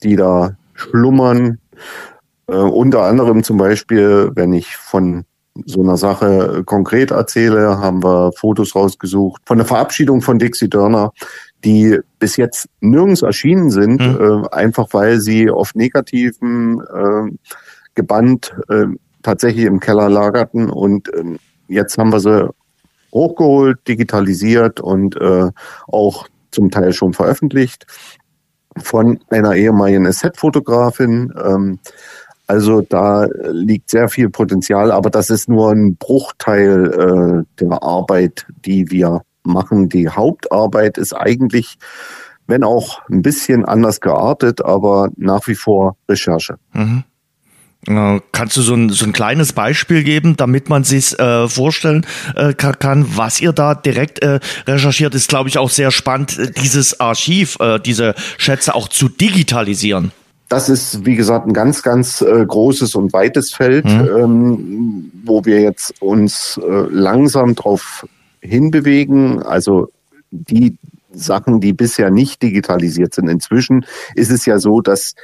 die da schlummern. Äh, unter anderem zum Beispiel, wenn ich von so einer Sache konkret erzähle, haben wir Fotos rausgesucht von der Verabschiedung von Dixie Dörner, die bis jetzt nirgends erschienen sind, mhm. äh, einfach weil sie auf negativen äh, gebannt äh, tatsächlich im Keller lagerten und äh, jetzt haben wir sie hochgeholt, digitalisiert und äh, auch zum Teil schon veröffentlicht von einer ehemaligen Asset-Fotografin. Ähm, also da liegt sehr viel Potenzial, aber das ist nur ein Bruchteil äh, der Arbeit, die wir machen. Die Hauptarbeit ist eigentlich, wenn auch ein bisschen anders geartet, aber nach wie vor Recherche. Mhm. Äh, kannst du so ein, so ein kleines Beispiel geben, damit man sich äh, vorstellen äh, kann, was ihr da direkt äh, recherchiert? Ist, glaube ich, auch sehr spannend, äh, dieses Archiv, äh, diese Schätze auch zu digitalisieren. Das ist, wie gesagt, ein ganz, ganz äh, großes und weites Feld, mhm. ähm, wo wir jetzt uns äh, langsam drauf hinbewegen. Also die Sachen, die bisher nicht digitalisiert sind. Inzwischen ist es ja so, dass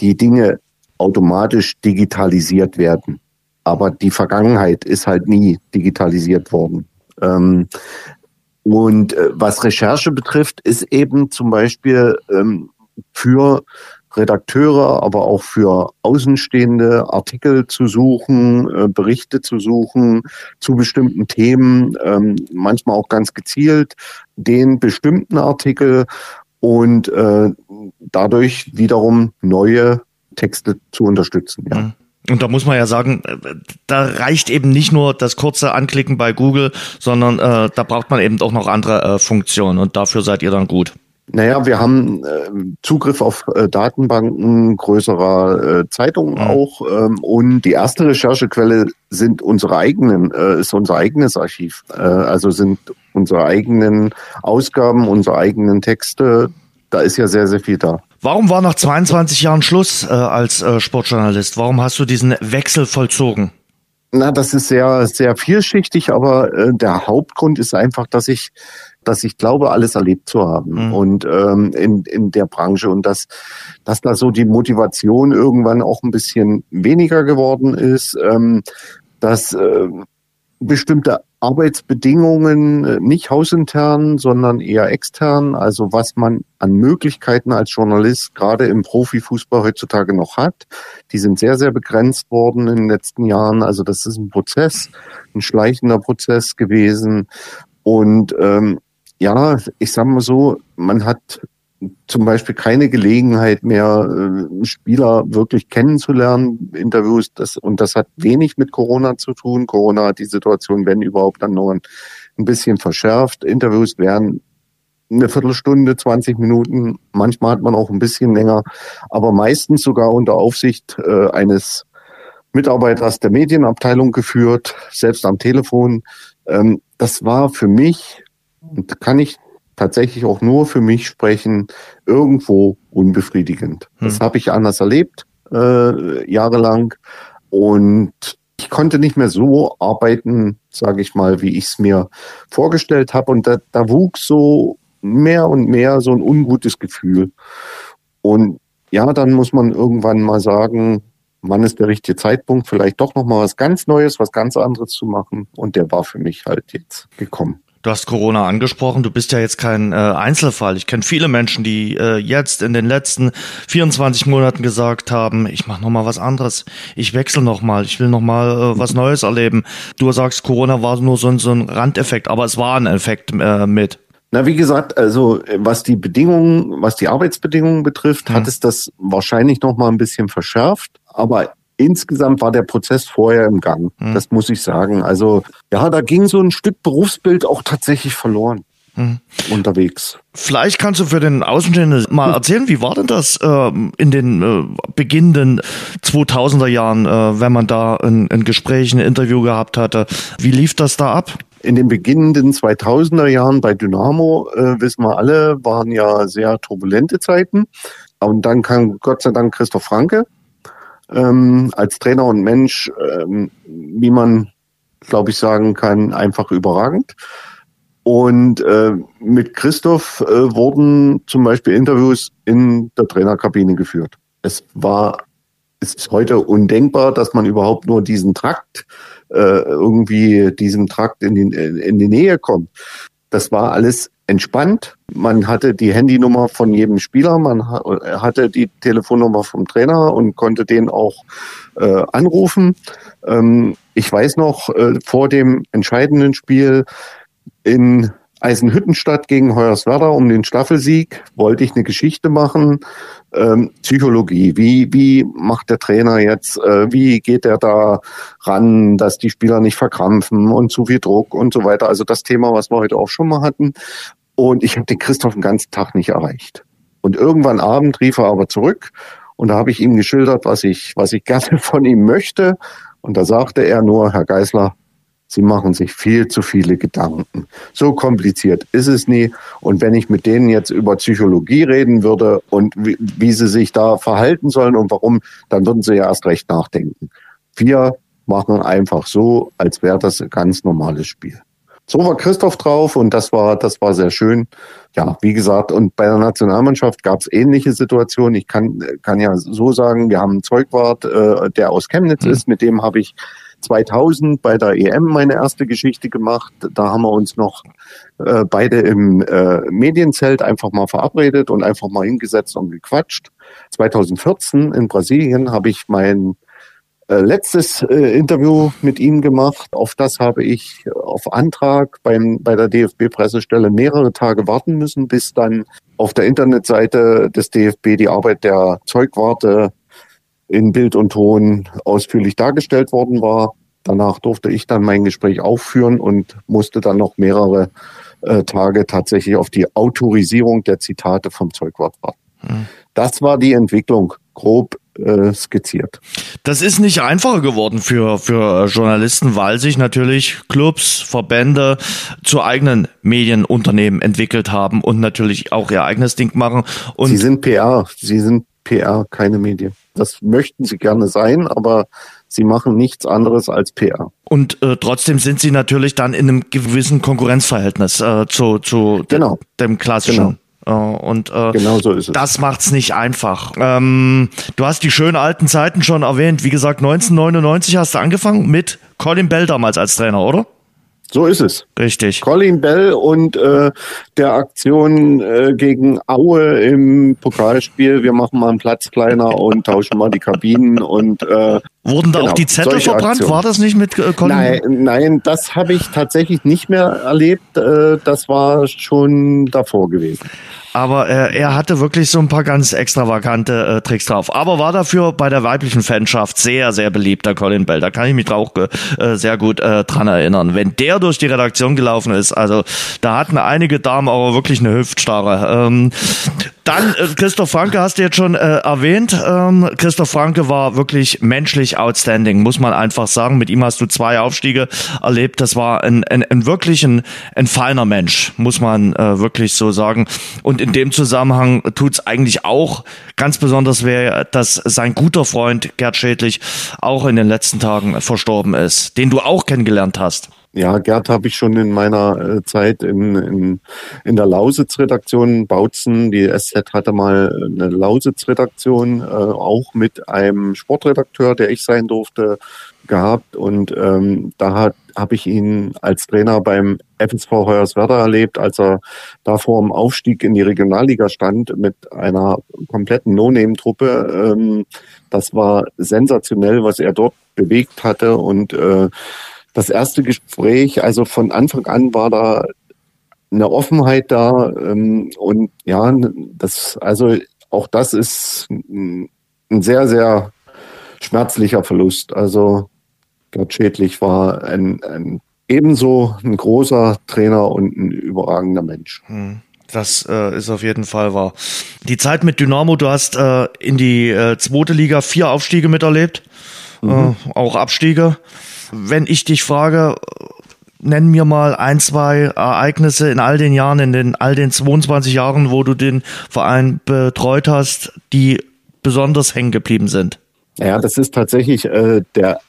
die Dinge automatisch digitalisiert werden. Aber die Vergangenheit ist halt nie digitalisiert worden. Ähm, und äh, was Recherche betrifft, ist eben zum Beispiel ähm, für Redakteure, aber auch für Außenstehende Artikel zu suchen, äh, Berichte zu suchen zu bestimmten Themen, ähm, manchmal auch ganz gezielt den bestimmten Artikel und äh, dadurch wiederum neue Texte zu unterstützen. Ja. Mhm. Und da muss man ja sagen, äh, da reicht eben nicht nur das kurze Anklicken bei Google, sondern äh, da braucht man eben auch noch andere äh, Funktionen und dafür seid ihr dann gut. Naja, wir haben äh, Zugriff auf äh, Datenbanken größerer äh, Zeitungen mhm. auch ähm, und die erste Recherchequelle sind unsere eigenen, äh, ist unser eigenes Archiv. Äh, also sind unsere eigenen Ausgaben, unsere eigenen Texte. Da ist ja sehr, sehr viel da. Warum war nach 22 Jahren Schluss äh, als äh, Sportjournalist? Warum hast du diesen Wechsel vollzogen? Na, das ist sehr, sehr vielschichtig, aber äh, der Hauptgrund ist einfach, dass ich, dass ich glaube, alles erlebt zu haben mhm. und ähm, in, in der Branche und dass, dass da so die Motivation irgendwann auch ein bisschen weniger geworden ist, ähm, dass äh, bestimmte Arbeitsbedingungen äh, nicht hausintern, sondern eher extern. Also was man an Möglichkeiten als Journalist gerade im Profifußball heutzutage noch hat, die sind sehr, sehr begrenzt worden in den letzten Jahren. Also das ist ein Prozess, ein schleichender Prozess gewesen. Und ähm, ja, ich sage mal so, man hat zum Beispiel keine Gelegenheit mehr, äh, Spieler wirklich kennenzulernen, Interviews. Das, und das hat wenig mit Corona zu tun. Corona hat die Situation, wenn überhaupt, dann nur ein, ein bisschen verschärft. Interviews werden eine Viertelstunde, 20 Minuten. Manchmal hat man auch ein bisschen länger, aber meistens sogar unter Aufsicht äh, eines Mitarbeiters der Medienabteilung geführt, selbst am Telefon. Ähm, das war für mich, und kann ich tatsächlich auch nur für mich sprechen, irgendwo unbefriedigend. Hm. Das habe ich anders erlebt, äh, jahrelang. Und ich konnte nicht mehr so arbeiten, sage ich mal, wie ich es mir vorgestellt habe. Und da, da wuchs so mehr und mehr so ein ungutes Gefühl. Und ja, dann muss man irgendwann mal sagen, wann ist der richtige Zeitpunkt, vielleicht doch noch mal was ganz Neues, was ganz anderes zu machen. Und der war für mich halt jetzt gekommen. Du hast Corona angesprochen, du bist ja jetzt kein äh, Einzelfall. Ich kenne viele Menschen, die äh, jetzt in den letzten 24 Monaten gesagt haben, ich mache noch mal was anderes, ich wechsle noch mal, ich will noch mal äh, was Neues erleben. Du sagst, Corona war nur so ein, so ein Randeffekt, aber es war ein Effekt äh, mit. Na, wie gesagt, also was die Bedingungen, was die Arbeitsbedingungen betrifft, hm. hat es das wahrscheinlich noch mal ein bisschen verschärft. Aber insgesamt war der Prozess vorher im Gang. Mhm. Das muss ich sagen. Also ja, da ging so ein Stück Berufsbild auch tatsächlich verloren. mhm. unterwegs. Vielleicht kannst du für den Außenstehenden mal erzählen, wie war denn das äh, in den äh, beginnenden 2000er Jahren, äh, wenn man da ein, ein Gespräch, ein Interview gehabt hatte? Wie lief das da ab? In den beginnenden 2000er Jahren bei Dynamo, äh, wissen wir alle, waren ja sehr turbulente Zeiten. Und dann kam Gott sei Dank Christoph Franke ähm, als Trainer und Mensch, ähm, wie man, glaube ich, sagen kann, einfach überragend. Und äh, mit Christoph äh, wurden zum Beispiel Interviews in der Trainerkabine geführt. Es war, es ist heute undenkbar, dass man überhaupt nur diesen Trakt äh, irgendwie diesem Trakt in die, in die Nähe kommt. Das war alles entspannt. Man hatte die Handynummer von jedem Spieler, man hatte die Telefonnummer vom Trainer und konnte den auch äh, anrufen. Ähm, ich weiß noch, äh, vor dem entscheidenden Spiel in Eisenhüttenstadt gegen Hoyerswerda um den Staffelsieg wollte ich eine Geschichte machen. Ähm, Psychologie, wie, wie macht der Trainer jetzt, äh, wie geht er da ran, dass die Spieler nicht verkrampfen und zu viel Druck und so weiter. Also das Thema, was wir heute auch schon mal hatten. Und ich habe den Christoph den ganzen Tag nicht erreicht. Und irgendwann Abend rief er aber zurück und da habe ich ihm geschildert, was ich, was ich gerne von ihm möchte. Und da sagte er nur, Herr Geisler, Sie machen sich viel zu viele Gedanken. So kompliziert ist es nie. Und wenn ich mit denen jetzt über Psychologie reden würde und wie, wie sie sich da verhalten sollen und warum, dann würden sie ja erst recht nachdenken. Wir machen einfach so, als wäre das ein ganz normales Spiel. So war Christoph drauf und das war, das war sehr schön. Ja, wie gesagt, und bei der Nationalmannschaft gab es ähnliche Situationen. Ich kann, kann ja so sagen, wir haben einen Zeugwart, äh, der aus Chemnitz mhm. ist, mit dem habe ich 2000 bei der EM meine erste Geschichte gemacht. Da haben wir uns noch äh, beide im äh, Medienzelt einfach mal verabredet und einfach mal hingesetzt und gequatscht. 2014 in Brasilien habe ich mein äh, letztes äh, Interview mit ihm gemacht. Auf das habe ich auf Antrag beim, bei der DFB-Pressestelle mehrere Tage warten müssen, bis dann auf der Internetseite des DFB die Arbeit der Zeugwarte in Bild und Ton ausführlich dargestellt worden war. Danach durfte ich dann mein Gespräch aufführen und musste dann noch mehrere äh, Tage tatsächlich auf die Autorisierung der Zitate vom Zeugwart warten. Hm. Das war die Entwicklung grob äh, skizziert. Das ist nicht einfacher geworden für, für Journalisten, weil sich natürlich Clubs, Verbände zu eigenen Medienunternehmen entwickelt haben und natürlich auch ihr eigenes Ding machen. Und sie sind PR, sie sind PR, keine Medien. Das möchten sie gerne sein, aber sie machen nichts anderes als PR. Und äh, trotzdem sind sie natürlich dann in einem gewissen Konkurrenzverhältnis äh, zu, zu genau. dem klassischen. Genau. Äh, und äh, genau so ist es. das macht's nicht einfach. Ähm, du hast die schönen alten Zeiten schon erwähnt. Wie gesagt, 1999 hast du angefangen mit Colin Bell damals als Trainer, oder? So ist es. Richtig. Colin Bell und äh, der Aktion äh, gegen Aue im Pokalspiel. Wir machen mal einen Platz kleiner und tauschen mal die Kabinen und äh, Wurden da genau, auch die Zettel verbrannt? Aktionen. War das nicht mit äh, Colin? Nein, nein, das habe ich tatsächlich nicht mehr erlebt. Äh, das war schon davor gewesen. Aber äh, er hatte wirklich so ein paar ganz extravagante äh, Tricks drauf. Aber war dafür bei der weiblichen Fanschaft sehr, sehr beliebt, der Colin Bell. Da kann ich mich auch äh, sehr gut äh, dran erinnern. Wenn der durch die Redaktion gelaufen ist, also da hatten einige Damen aber wirklich eine Hüftstarre. Ähm, dann, äh, Christoph Franke hast du jetzt schon äh, erwähnt. Ähm, Christoph Franke war wirklich menschlich outstanding, muss man einfach sagen. Mit ihm hast du zwei Aufstiege erlebt. Das war ein, ein, ein wirklich ein, ein feiner Mensch, muss man äh, wirklich so sagen. Und in dem Zusammenhang tut's eigentlich auch ganz besonders weh, dass sein guter Freund Gerd Schädlich auch in den letzten Tagen verstorben ist, den du auch kennengelernt hast. Ja, Gerd habe ich schon in meiner äh, Zeit in, in, in der Lausitz-Redaktion Bautzen. Die SZ hatte mal eine Lausitz-Redaktion, äh, auch mit einem Sportredakteur, der ich sein durfte, gehabt. Und ähm, da habe ich ihn als Trainer beim FSV Hoyerswerda erlebt, als er da vor dem Aufstieg in die Regionalliga stand mit einer kompletten No-Name-Truppe. Ähm, das war sensationell, was er dort bewegt hatte und äh, das erste Gespräch, also von Anfang an war da eine Offenheit da ähm, und ja, das, also auch das ist ein sehr, sehr schmerzlicher Verlust. Also Gerd Schädlich war ein, ein ebenso ein großer Trainer und ein überragender Mensch. Hm. Das äh, ist auf jeden Fall wahr. Die Zeit mit Dynamo, du hast äh, in die äh, zweite Liga vier Aufstiege miterlebt, mhm. äh, auch Abstiege. Wenn ich dich frage, nenn mir mal ein, zwei Ereignisse in all den Jahren, in den all den 22 Jahren, wo du den Verein betreut hast, die besonders hängen geblieben sind. Ja, das ist tatsächlich äh, der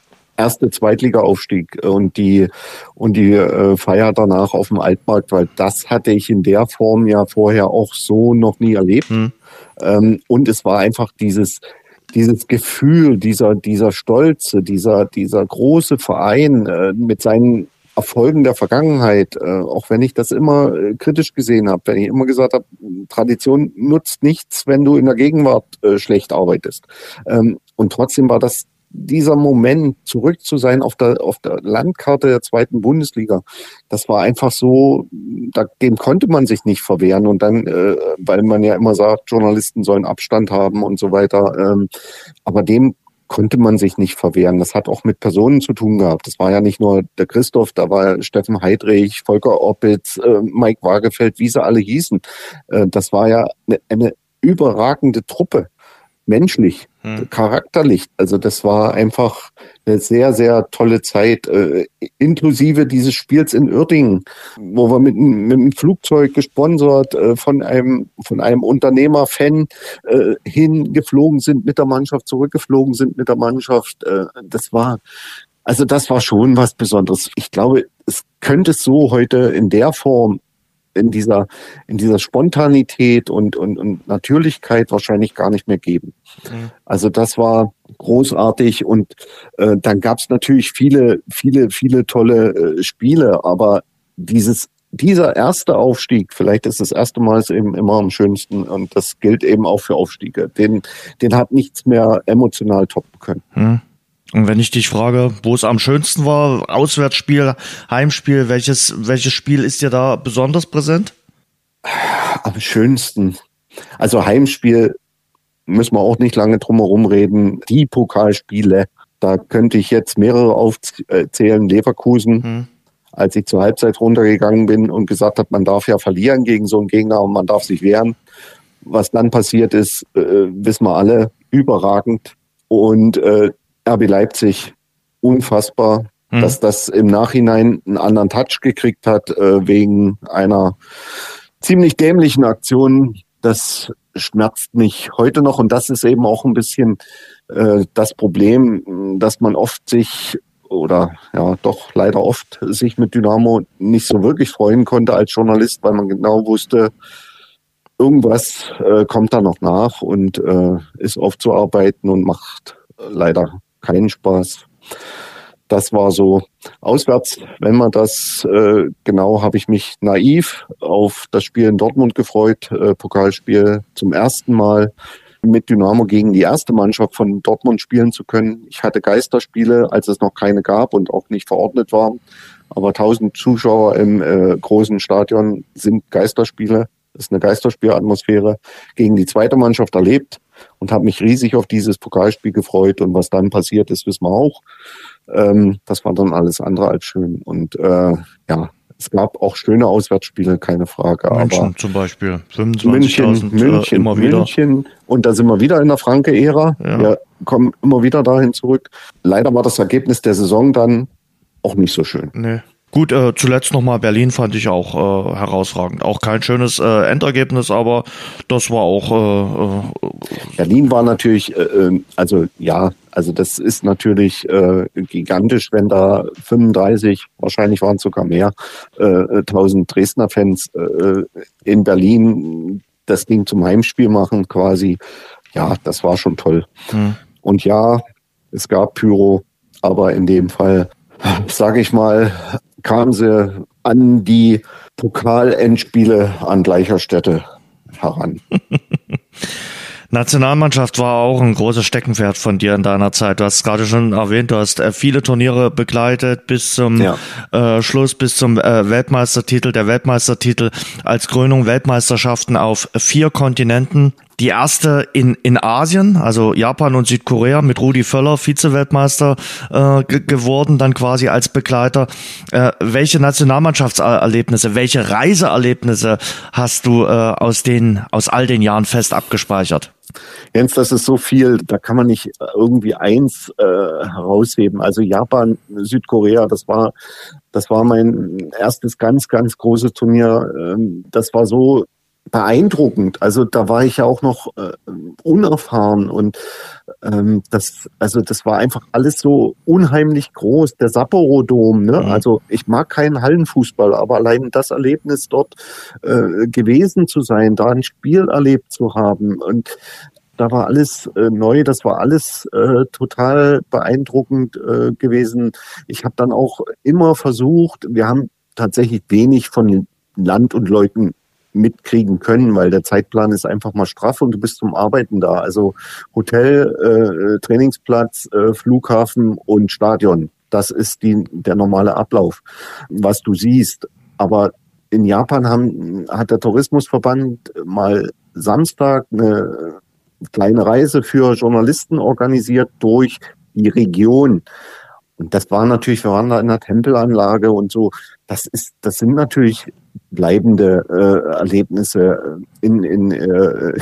erste Zweitliga-Aufstieg und die und die äh, Feier danach auf dem Altmarkt, weil das hatte ich in der Form ja vorher auch so noch nie erlebt. Hm. Ähm, und es war einfach dieses dieses Gefühl, dieser dieser Stolze, dieser dieser große Verein äh, mit seinen Erfolgen der Vergangenheit, äh, auch wenn ich das immer äh, kritisch gesehen habe, wenn ich immer gesagt habe, Tradition nutzt nichts, wenn du in der Gegenwart äh, schlecht arbeitest. Ähm, und trotzdem war das dieser Moment, zurück zu sein auf der, auf der Landkarte der zweiten Bundesliga, das war einfach so, dem konnte man sich nicht verwehren. Und dann, äh, weil man ja immer sagt, Journalisten sollen Abstand haben und so weiter. Ähm, aber dem konnte man sich nicht verwehren. Das hat auch mit Personen zu tun gehabt. Das war ja nicht nur der Christoph, da war Steffen Heidrich, Volker Oppitz, äh, Mike Wagefeld, wie sie alle hießen. Äh, das war ja eine, eine überragende Truppe menschlich, hm. charakterlich. Also das war einfach eine sehr, sehr tolle Zeit, äh, inklusive dieses Spiels in Uerdingen, wo wir mit, mit einem Flugzeug gesponsert äh, von einem von einem Unternehmerfan äh, hingeflogen sind mit der Mannschaft, zurückgeflogen sind mit der Mannschaft. Äh, das war also das war schon was Besonderes. Ich glaube, es könnte es so heute in der Form in dieser, in dieser Spontanität und, und, und Natürlichkeit wahrscheinlich gar nicht mehr geben. Mhm. Also das war großartig und äh, dann gab es natürlich viele, viele, viele tolle äh, Spiele, aber dieses dieser erste Aufstieg, vielleicht ist das erste Mal eben immer am schönsten und das gilt eben auch für Aufstiege. Den, den hat nichts mehr emotional toppen können. Mhm. Und wenn ich dich frage, wo es am schönsten war, Auswärtsspiel, Heimspiel, welches, welches Spiel ist dir da besonders präsent? Am schönsten. Also Heimspiel müssen wir auch nicht lange drum herum reden. Die Pokalspiele, da könnte ich jetzt mehrere aufzählen. Leverkusen, hm. als ich zur Halbzeit runtergegangen bin und gesagt habe, man darf ja verlieren gegen so einen Gegner und man darf sich wehren. Was dann passiert ist, äh, wissen wir alle, überragend. Und äh, RB Leipzig unfassbar, hm. dass das im Nachhinein einen anderen Touch gekriegt hat äh, wegen einer ziemlich dämlichen Aktion. Das schmerzt mich heute noch und das ist eben auch ein bisschen äh, das Problem, dass man oft sich oder ja doch leider oft sich mit Dynamo nicht so wirklich freuen konnte als Journalist, weil man genau wusste, irgendwas äh, kommt da noch nach und äh, ist aufzuarbeiten und macht leider keinen Spaß. Das war so auswärts, wenn man das äh, genau, habe ich mich naiv auf das Spiel in Dortmund gefreut, äh, Pokalspiel zum ersten Mal mit Dynamo gegen die erste Mannschaft von Dortmund spielen zu können. Ich hatte Geisterspiele, als es noch keine gab und auch nicht verordnet war. Aber 1000 Zuschauer im äh, großen Stadion sind Geisterspiele. Das ist eine Geisterspielatmosphäre gegen die zweite Mannschaft erlebt und habe mich riesig auf dieses Pokalspiel gefreut. Und was dann passiert ist, wissen wir auch. Ähm, das war dann alles andere als schön. Und äh, ja, es gab auch schöne Auswärtsspiele, keine Frage. München aber zum Beispiel, 25.000 München, äh, München, immer wieder. München. Und da sind wir wieder in der Franke-Ära. Ja. Wir kommen immer wieder dahin zurück. Leider war das Ergebnis der Saison dann auch nicht so schön. Nee. Gut, äh, zuletzt nochmal Berlin fand ich auch äh, herausragend. Auch kein schönes äh, Endergebnis, aber das war auch. Äh, äh Berlin war natürlich, äh, ähm, also ja, also das ist natürlich gigantisch, wenn da 35, wahrscheinlich waren es sogar mehr, äh, 1000 Dresdner Fans in Berlin das Ding zum Heimspiel machen quasi. Ja, das war schon toll. Hm. Und ja, es gab Pyro, aber in dem Fall sage ich mal, kamen sie an die Pokalendspiele an gleicher Stätte heran. Nationalmannschaft war auch ein großes Steckenpferd von dir in deiner Zeit. Du hast es gerade schon erwähnt, du hast äh, viele Turniere begleitet bis zum ja. äh, Schluss, bis zum äh, Weltmeistertitel, der Weltmeistertitel als Krönung Weltmeisterschaften auf vier Kontinenten, die erste in, in Asien, also Japan und Südkorea mit Rudi Völler, Vize-Weltmeister äh, geworden, dann quasi als Begleiter. Äh, welche Nationalmannschaftserlebnisse, welche Reiseerlebnisse hast du äh, aus, den, aus all den Jahren fest abgespeichert? Jens, das ist so viel, da kann man nicht irgendwie eins äh, herausheben. Also Japan, Südkorea, das war, das war mein erstes ganz, ganz großes Turnier. Ähm, das war so beeindruckend. Also da war ich ja auch noch äh, unerfahren und ähm, das, also das war einfach alles so unheimlich groß. Der Sapporo-Dom, ne? Mhm. Also ich mag keinen Hallenfußball, aber allein das Erlebnis dort äh, gewesen zu sein, da ein Spiel erlebt zu haben und da war alles äh, neu, das war alles äh, total beeindruckend äh, gewesen. Ich habe dann auch immer versucht, wir haben tatsächlich wenig von Land und Leuten mitkriegen können, weil der Zeitplan ist einfach mal straff und du bist zum Arbeiten da. Also Hotel, äh, Trainingsplatz, äh, Flughafen und Stadion. Das ist die, der normale Ablauf, was du siehst. Aber in Japan haben, hat der Tourismusverband mal Samstag eine kleine Reise für Journalisten organisiert durch die Region. Und das war natürlich, wir waren da in der Tempelanlage und so. Das ist, das sind natürlich bleibende äh, Erlebnisse in, in, äh,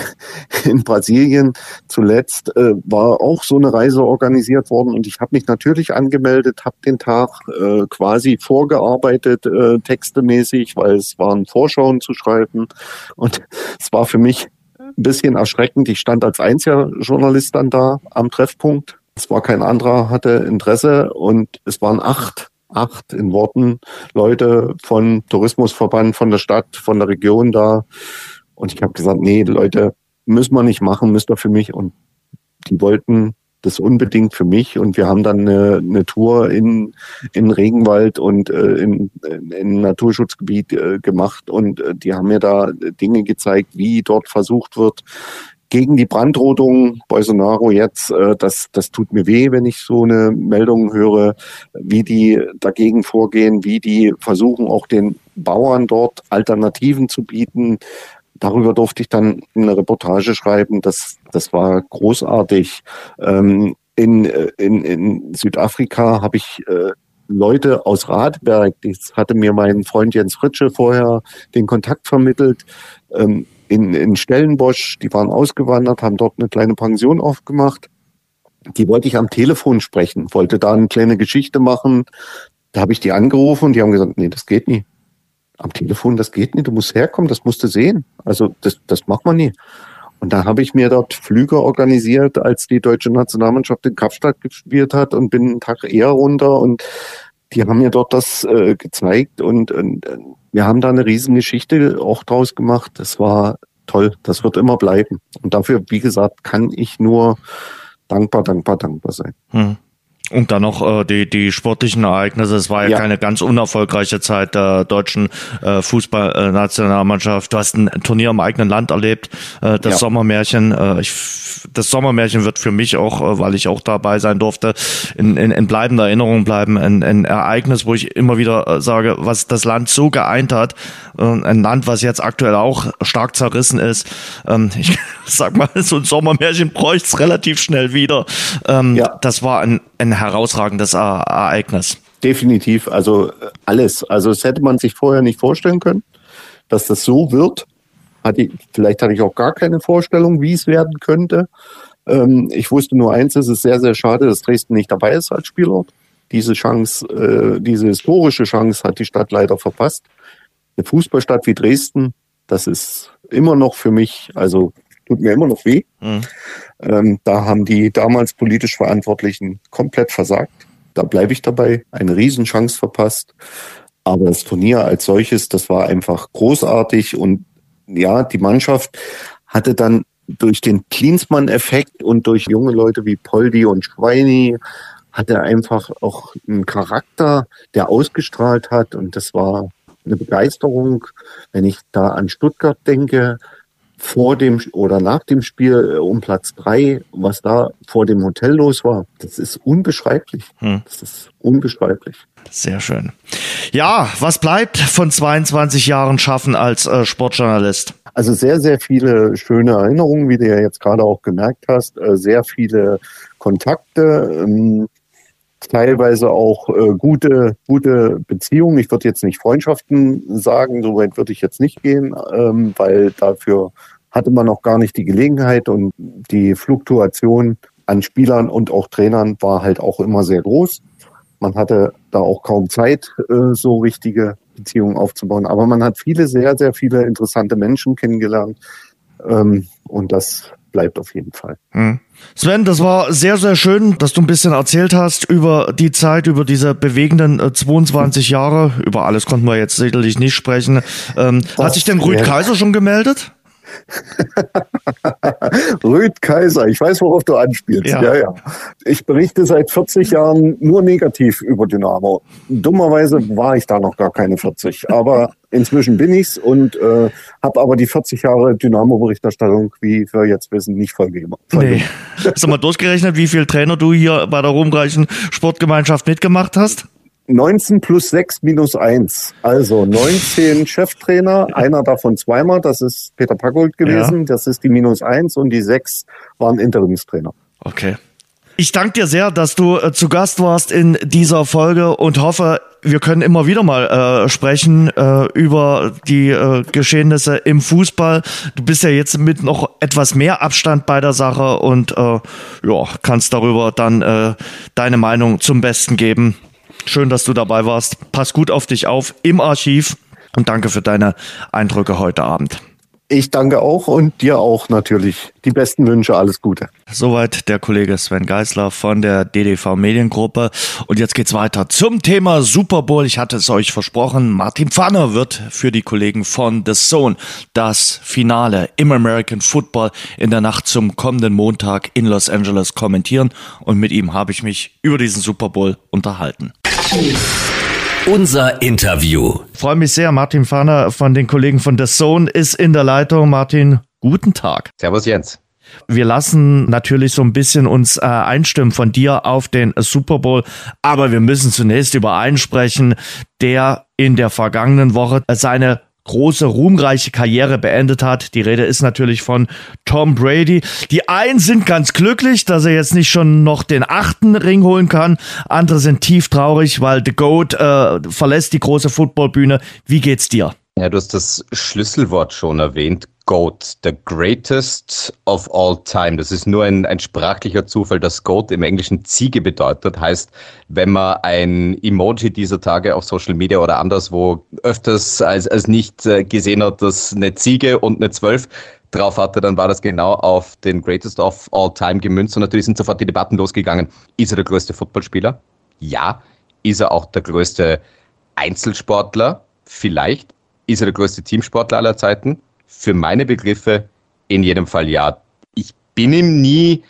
in Brasilien. Zuletzt äh, war auch so eine Reise organisiert worden und ich habe mich natürlich angemeldet, habe den Tag äh, quasi vorgearbeitet, äh, textemäßig, weil es waren Vorschauen zu schreiben und es war für mich ein bisschen erschreckend. Ich stand als einziger Journalist dann da am Treffpunkt. Es war kein anderer, hatte Interesse und es waren acht acht in Worten Leute von Tourismusverband, von der Stadt, von der Region da. Und ich habe gesagt, nee, Leute, müssen wir nicht machen, müsst ihr für mich. Und die wollten das unbedingt für mich. Und wir haben dann eine, eine Tour in, in Regenwald und äh, in, in Naturschutzgebiet äh, gemacht. Und äh, die haben mir da Dinge gezeigt, wie dort versucht wird, gegen die Brandrodung Bolsonaro jetzt, äh, das, das tut mir weh, wenn ich so eine Meldung höre, wie die dagegen vorgehen, wie die versuchen, auch den Bauern dort Alternativen zu bieten. Darüber durfte ich dann eine Reportage schreiben. Das, das war großartig. Ähm, in, in, in Südafrika habe ich äh, Leute aus Radberg, das hatte mir mein Freund Jens Fritsche vorher den Kontakt vermittelt, ähm, in, in Stellenbosch, die waren ausgewandert, haben dort eine kleine Pension aufgemacht. Die wollte ich am Telefon sprechen, wollte da eine kleine Geschichte machen. Da habe ich die angerufen und die haben gesagt, nee, das geht nie. Am Telefon, das geht nie, du musst herkommen, das musst du sehen. Also das, das macht man nie. Und da habe ich mir dort Flüge organisiert, als die deutsche Nationalmannschaft in Kapstadt gespielt hat und bin einen Tag eher runter und die haben mir dort das äh, gezeigt und, und wir haben da eine Riesengeschichte auch draus gemacht. Das war toll. Das wird immer bleiben. Und dafür, wie gesagt, kann ich nur dankbar, dankbar, dankbar sein. Hm. Und dann noch äh, die, die sportlichen Ereignisse. Es war ja, ja, keine ganz unerfolgreiche Zeit der deutschen äh, Fußballnationalmannschaft. Du hast ein Turnier im eigenen Land erlebt, äh, das ja. Sommermärchen. Äh, ich, das Sommermärchen wird für mich auch, äh, weil ich auch dabei sein durfte, in, in, in bleibender Erinnerung bleiben. Ein, ein Ereignis, wo ich immer wieder äh, sage, was das Land so geeint hat. Äh, ein Land, was jetzt aktuell auch stark zerrissen ist. Ähm, ich sag mal, so ein Sommermärchen bräuchte es relativ schnell wieder. Ähm, ja. Das war ein, ein herausragendes Ereignis. Definitiv, also äh, alles. Also das hätte man sich vorher nicht vorstellen können, dass das so wird. Hatte ich, vielleicht hatte ich auch gar keine Vorstellung, wie es werden könnte. Ähm, ich wusste nur eins, es ist sehr, sehr schade, dass Dresden nicht dabei ist als Spielort. Diese Chance, äh, diese historische Chance hat die Stadt leider verpasst. Eine Fußballstadt wie Dresden, das ist immer noch für mich, also tut mir immer noch weh. Mhm. Ähm, da haben die damals politisch Verantwortlichen komplett versagt. Da bleibe ich dabei. Eine Riesenchance verpasst. Aber das Turnier als solches, das war einfach großartig. Und ja, die Mannschaft hatte dann durch den Klinsmann-Effekt und durch junge Leute wie Poldi und Schweini hatte einfach auch einen Charakter, der ausgestrahlt hat. Und das war eine Begeisterung. Wenn ich da an Stuttgart denke, vor dem oder nach dem Spiel äh, um Platz drei, was da vor dem Hotel los war, das ist unbeschreiblich. Hm. Das ist unbeschreiblich. Sehr schön. Ja, was bleibt von 22 Jahren Schaffen als äh, Sportjournalist? Also sehr, sehr viele schöne Erinnerungen, wie du ja jetzt gerade auch gemerkt hast, äh, sehr viele Kontakte, ähm, teilweise auch äh, gute, gute Beziehungen. Ich würde jetzt nicht Freundschaften sagen, so weit würde ich jetzt nicht gehen, ähm, weil dafür hatte man noch gar nicht die Gelegenheit und die Fluktuation an Spielern und auch Trainern war halt auch immer sehr groß. Man hatte da auch kaum Zeit, äh, so richtige Beziehungen aufzubauen. Aber man hat viele, sehr, sehr viele interessante Menschen kennengelernt. Ähm, und das bleibt auf jeden Fall. Hm. Sven, das war sehr, sehr schön, dass du ein bisschen erzählt hast über die Zeit, über diese bewegenden äh, 22 Jahre. Über alles konnten wir jetzt sicherlich nicht sprechen. Ähm, hat sich denn Rüd Kaiser schon gemeldet? Rüd Kaiser, ich weiß, worauf du anspielst. Ja. ja. ja, Ich berichte seit 40 Jahren nur negativ über Dynamo. Dummerweise war ich da noch gar keine 40, aber inzwischen bin ich's und äh, habe aber die 40 Jahre Dynamo-Berichterstattung, wie wir jetzt wissen, nicht vollgegeben. Nee. Hast du mal durchgerechnet, wie viele Trainer du hier bei der ruhmreichen Sportgemeinschaft mitgemacht hast? 19 plus 6 minus 1. Also 19 Cheftrainer, einer davon zweimal, das ist Peter Packold gewesen, ja. das ist die minus 1 und die 6 waren Interimstrainer. Okay. Ich danke dir sehr, dass du äh, zu Gast warst in dieser Folge und hoffe, wir können immer wieder mal äh, sprechen äh, über die äh, Geschehnisse im Fußball. Du bist ja jetzt mit noch etwas mehr Abstand bei der Sache und äh, ja, kannst darüber dann äh, deine Meinung zum Besten geben. Schön, dass du dabei warst. Pass gut auf dich auf im Archiv und danke für deine Eindrücke heute Abend. Ich danke auch und dir auch natürlich. Die besten Wünsche, alles Gute. Soweit der Kollege Sven Geisler von der DDV Mediengruppe. Und jetzt geht's weiter zum Thema Super Bowl. Ich hatte es euch versprochen. Martin Pfanner wird für die Kollegen von The Zone das Finale im American Football in der Nacht zum kommenden Montag in Los Angeles kommentieren. Und mit ihm habe ich mich über diesen Super Bowl unterhalten. Unser Interview. Freue mich sehr. Martin Fahner von den Kollegen von The Zone ist in der Leitung. Martin, guten Tag. Servus Jens. Wir lassen natürlich so ein bisschen uns äh, einstimmen von dir auf den Super Bowl, aber wir müssen zunächst über einen sprechen, der in der vergangenen Woche seine große, ruhmreiche Karriere beendet hat. Die Rede ist natürlich von Tom Brady. Die einen sind ganz glücklich, dass er jetzt nicht schon noch den achten Ring holen kann. Andere sind tief traurig, weil The GOAT äh, verlässt die große Footballbühne. Wie geht's dir? Ja, du hast das Schlüsselwort schon erwähnt. GOAT, the greatest of all time. Das ist nur ein, ein sprachlicher Zufall, dass GOAT im Englischen Ziege bedeutet. Heißt, wenn man ein Emoji dieser Tage auf Social Media oder anderswo öfters als, als nicht äh, gesehen hat, dass eine Ziege und eine Zwölf drauf hatte, dann war das genau auf den Greatest of All Time gemünzt. Und natürlich sind sofort die Debatten losgegangen. Ist er der größte Footballspieler? Ja. Ist er auch der größte Einzelsportler? Vielleicht. Ist er der größte Teamsportler aller Zeiten? Für meine Begriffe in jedem Fall ja. Ich bin ihm nie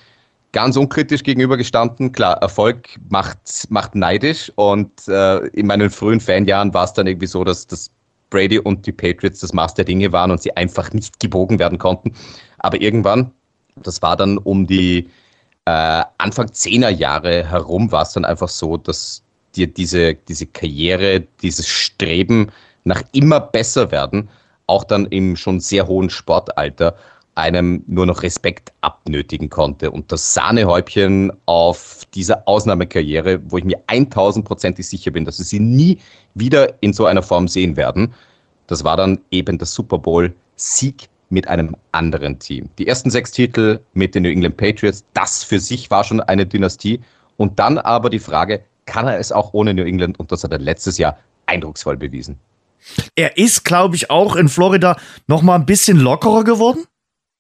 ganz unkritisch gegenübergestanden. Klar, Erfolg macht, macht neidisch und äh, in meinen frühen Fanjahren war es dann irgendwie so, dass, dass Brady und die Patriots das Maß der Dinge waren und sie einfach nicht gebogen werden konnten. Aber irgendwann, das war dann um die äh, Anfang zehner Jahre herum, war es dann einfach so, dass dir diese, diese Karriere, dieses Streben nach immer besser werden, auch dann im schon sehr hohen Sportalter einem nur noch Respekt abnötigen konnte. Und das Sahnehäubchen auf dieser Ausnahmekarriere, wo ich mir 1000%ig sicher bin, dass wir sie nie wieder in so einer Form sehen werden, das war dann eben der Super Bowl Sieg mit einem anderen Team. Die ersten sechs Titel mit den New England Patriots, das für sich war schon eine Dynastie. Und dann aber die Frage, kann er es auch ohne New England? Und das hat er letztes Jahr eindrucksvoll bewiesen. Er ist, glaube ich, auch in Florida noch mal ein bisschen lockerer geworden.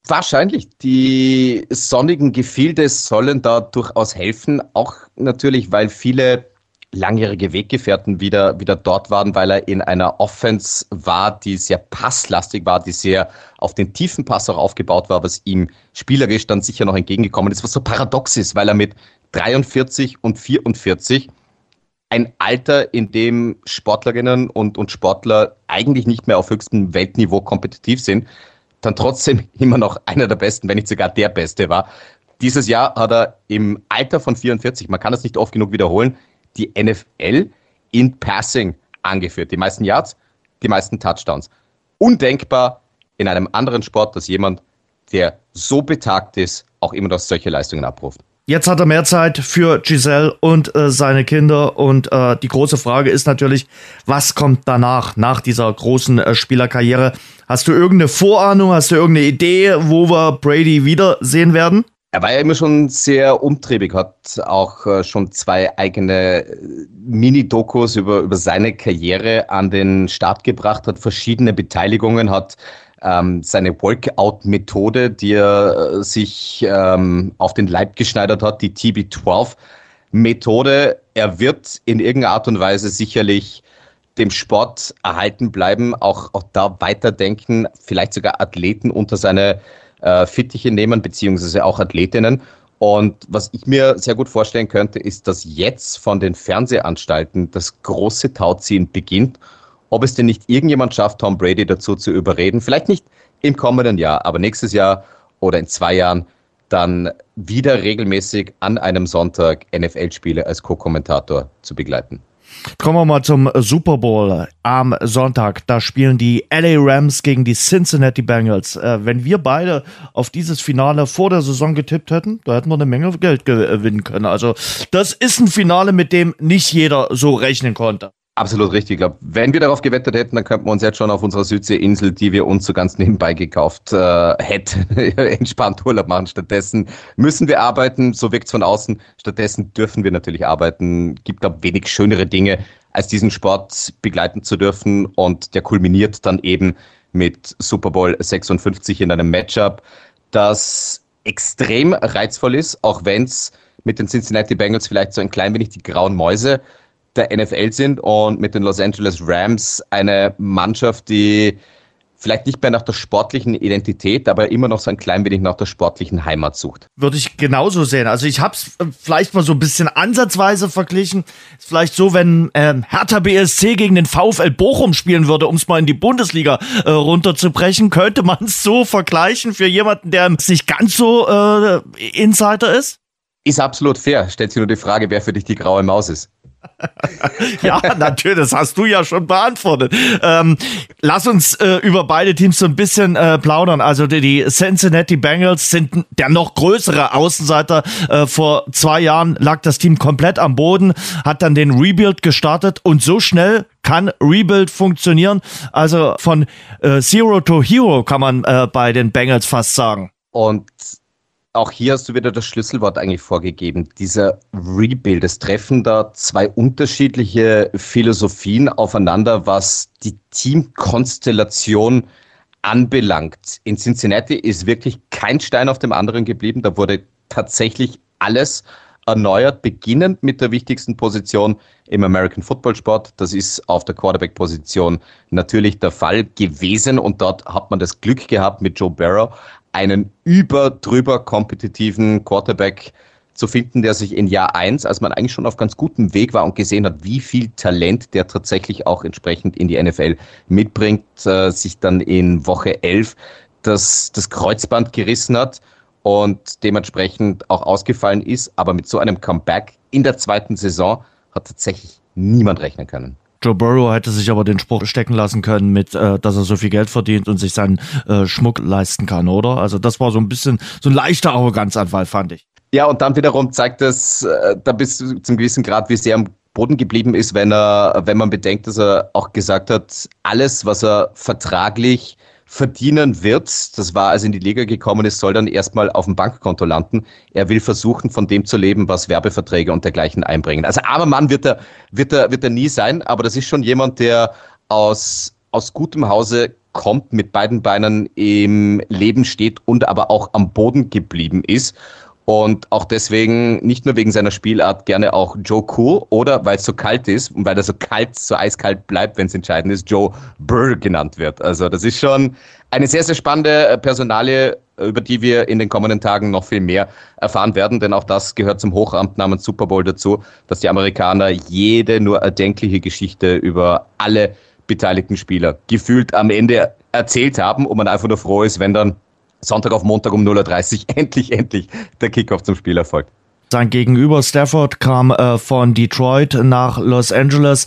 Wahrscheinlich. Die sonnigen Gefilde sollen da durchaus helfen. Auch natürlich, weil viele langjährige Weggefährten wieder, wieder dort waren, weil er in einer Offense war, die sehr passlastig war, die sehr auf den tiefen Pass auch aufgebaut war, was ihm spielerisch dann sicher noch entgegengekommen ist, was so paradox ist, weil er mit 43 und 44 ein Alter, in dem Sportlerinnen und, und Sportler eigentlich nicht mehr auf höchstem Weltniveau kompetitiv sind, dann trotzdem immer noch einer der besten, wenn nicht sogar der beste war. Dieses Jahr hat er im Alter von 44, man kann das nicht oft genug wiederholen, die NFL in Passing angeführt. Die meisten Yards, die meisten Touchdowns. Undenkbar in einem anderen Sport, dass jemand, der so betagt ist, auch immer noch solche Leistungen abruft. Jetzt hat er mehr Zeit für Giselle und äh, seine Kinder. Und äh, die große Frage ist natürlich, was kommt danach, nach dieser großen äh, Spielerkarriere? Hast du irgendeine Vorahnung, hast du irgendeine Idee, wo wir Brady wiedersehen werden? Er war ja immer schon sehr umtriebig, hat auch äh, schon zwei eigene äh, Mini-Dokus über, über seine Karriere an den Start gebracht, hat verschiedene Beteiligungen, hat ähm, seine Workout-Methode, die er äh, sich ähm, auf den Leib geschneidert hat, die TB12-Methode. Er wird in irgendeiner Art und Weise sicherlich dem Sport erhalten bleiben, auch, auch da weiterdenken, vielleicht sogar Athleten unter seine äh, Fittiche nehmen, beziehungsweise auch Athletinnen. Und was ich mir sehr gut vorstellen könnte, ist, dass jetzt von den Fernsehanstalten das große Tauziehen beginnt. Ob es denn nicht irgendjemand schafft, Tom Brady dazu zu überreden, vielleicht nicht im kommenden Jahr, aber nächstes Jahr oder in zwei Jahren, dann wieder regelmäßig an einem Sonntag NFL-Spiele als Co-Kommentator zu begleiten. Kommen wir mal zum Super Bowl am Sonntag. Da spielen die LA Rams gegen die Cincinnati Bengals. Äh, wenn wir beide auf dieses Finale vor der Saison getippt hätten, da hätten wir eine Menge Geld gewinnen können. Also das ist ein Finale, mit dem nicht jeder so rechnen konnte. Absolut richtig. Ich glaube, wenn wir darauf gewettet hätten, dann könnten wir uns jetzt schon auf unserer Südseeinsel, die wir uns so ganz nebenbei gekauft äh, hätten, entspannt Urlaub machen. Stattdessen müssen wir arbeiten, so wirkt es von außen. Stattdessen dürfen wir natürlich arbeiten. Gibt, glaube wenig schönere Dinge, als diesen Sport begleiten zu dürfen. Und der kulminiert dann eben mit Super Bowl 56 in einem Matchup, das extrem reizvoll ist, auch wenn es mit den Cincinnati Bengals vielleicht so ein klein wenig die grauen Mäuse der NFL sind und mit den Los Angeles Rams eine Mannschaft, die vielleicht nicht mehr nach der sportlichen Identität, aber immer noch so ein klein wenig nach der sportlichen Heimat sucht. Würde ich genauso sehen. Also ich habe es äh, vielleicht mal so ein bisschen ansatzweise verglichen. Ist vielleicht so, wenn ähm, Hertha BSC gegen den VfL Bochum spielen würde, um es mal in die Bundesliga äh, runterzubrechen, könnte man es so vergleichen für jemanden, der nicht ganz so äh, Insider ist? Ist absolut fair. Stellt sich nur die Frage, wer für dich die graue Maus ist. Ja, natürlich, das hast du ja schon beantwortet. Ähm, lass uns äh, über beide Teams so ein bisschen äh, plaudern. Also die, die, Cincinnati Bengals sind der noch größere Außenseiter. Äh, vor zwei Jahren lag das Team komplett am Boden, hat dann den Rebuild gestartet und so schnell kann Rebuild funktionieren. Also von äh, Zero to Hero kann man äh, bei den Bengals fast sagen. Und auch hier hast du wieder das Schlüsselwort eigentlich vorgegeben. Dieser Rebuild. Es treffen da zwei unterschiedliche Philosophien aufeinander, was die Teamkonstellation anbelangt. In Cincinnati ist wirklich kein Stein auf dem anderen geblieben. Da wurde tatsächlich alles erneuert, beginnend mit der wichtigsten Position im American Football Sport. Das ist auf der Quarterback-Position natürlich der Fall gewesen und dort hat man das Glück gehabt mit Joe Barrow, einen über drüber kompetitiven Quarterback zu finden, der sich in Jahr eins, als man eigentlich schon auf ganz gutem Weg war und gesehen hat, wie viel Talent der tatsächlich auch entsprechend in die NFL mitbringt, äh, sich dann in Woche elf das, das Kreuzband gerissen hat und dementsprechend auch ausgefallen ist. Aber mit so einem Comeback in der zweiten Saison hat tatsächlich niemand rechnen können. Joe Burrow hätte sich aber den Spruch stecken lassen können, mit, äh, dass er so viel Geld verdient und sich seinen äh, Schmuck leisten kann, oder? Also das war so ein bisschen so ein leichter Arroganzanfall, fand ich. Ja, und dann wiederum zeigt es, äh, da bist du zum gewissen Grad, wie sehr am Boden geblieben ist, wenn er, wenn man bedenkt, dass er auch gesagt hat, alles, was er vertraglich verdienen wird, das war, als in die Liga gekommen ist, soll dann erstmal auf dem Bankkonto landen. Er will versuchen, von dem zu leben, was Werbeverträge und dergleichen einbringen. Also armer Mann wird er, wird er, wird er nie sein, aber das ist schon jemand, der aus, aus gutem Hause kommt, mit beiden Beinen im Leben steht und aber auch am Boden geblieben ist und auch deswegen, nicht nur wegen seiner Spielart, gerne auch Joe Cool oder weil es so kalt ist und weil er so kalt, so eiskalt bleibt, wenn es entscheidend ist, Joe Burr genannt wird. Also das ist schon eine sehr, sehr spannende äh, Personalie, über die wir in den kommenden Tagen noch viel mehr erfahren werden, denn auch das gehört zum Hochamt namens Super Bowl dazu, dass die Amerikaner jede nur erdenkliche Geschichte über alle beteiligten Spieler gefühlt am Ende erzählt haben und man einfach nur froh ist, wenn dann Sonntag auf Montag um 0.30 Uhr endlich, endlich der Kickoff zum Spiel erfolgt. Sein Gegenüber Stafford kam äh, von Detroit nach Los Angeles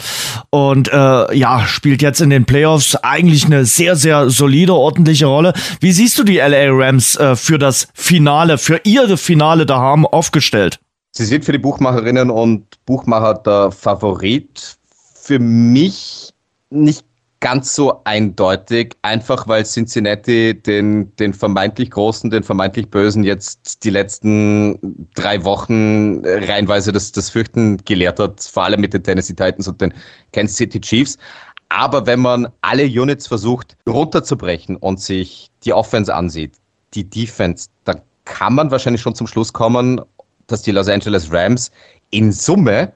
und äh, ja, spielt jetzt in den Playoffs eigentlich eine sehr, sehr solide, ordentliche Rolle. Wie siehst du die LA Rams äh, für das Finale, für ihre Finale daheim aufgestellt? Sie sind für die Buchmacherinnen und Buchmacher der Favorit. Für mich nicht ganz so eindeutig, einfach weil Cincinnati den, den vermeintlich Großen, den vermeintlich Bösen jetzt die letzten drei Wochen reihenweise das, das Fürchten gelehrt hat, vor allem mit den Tennessee Titans und den Kansas City Chiefs. Aber wenn man alle Units versucht runterzubrechen und sich die Offense ansieht, die Defense, dann kann man wahrscheinlich schon zum Schluss kommen, dass die Los Angeles Rams in Summe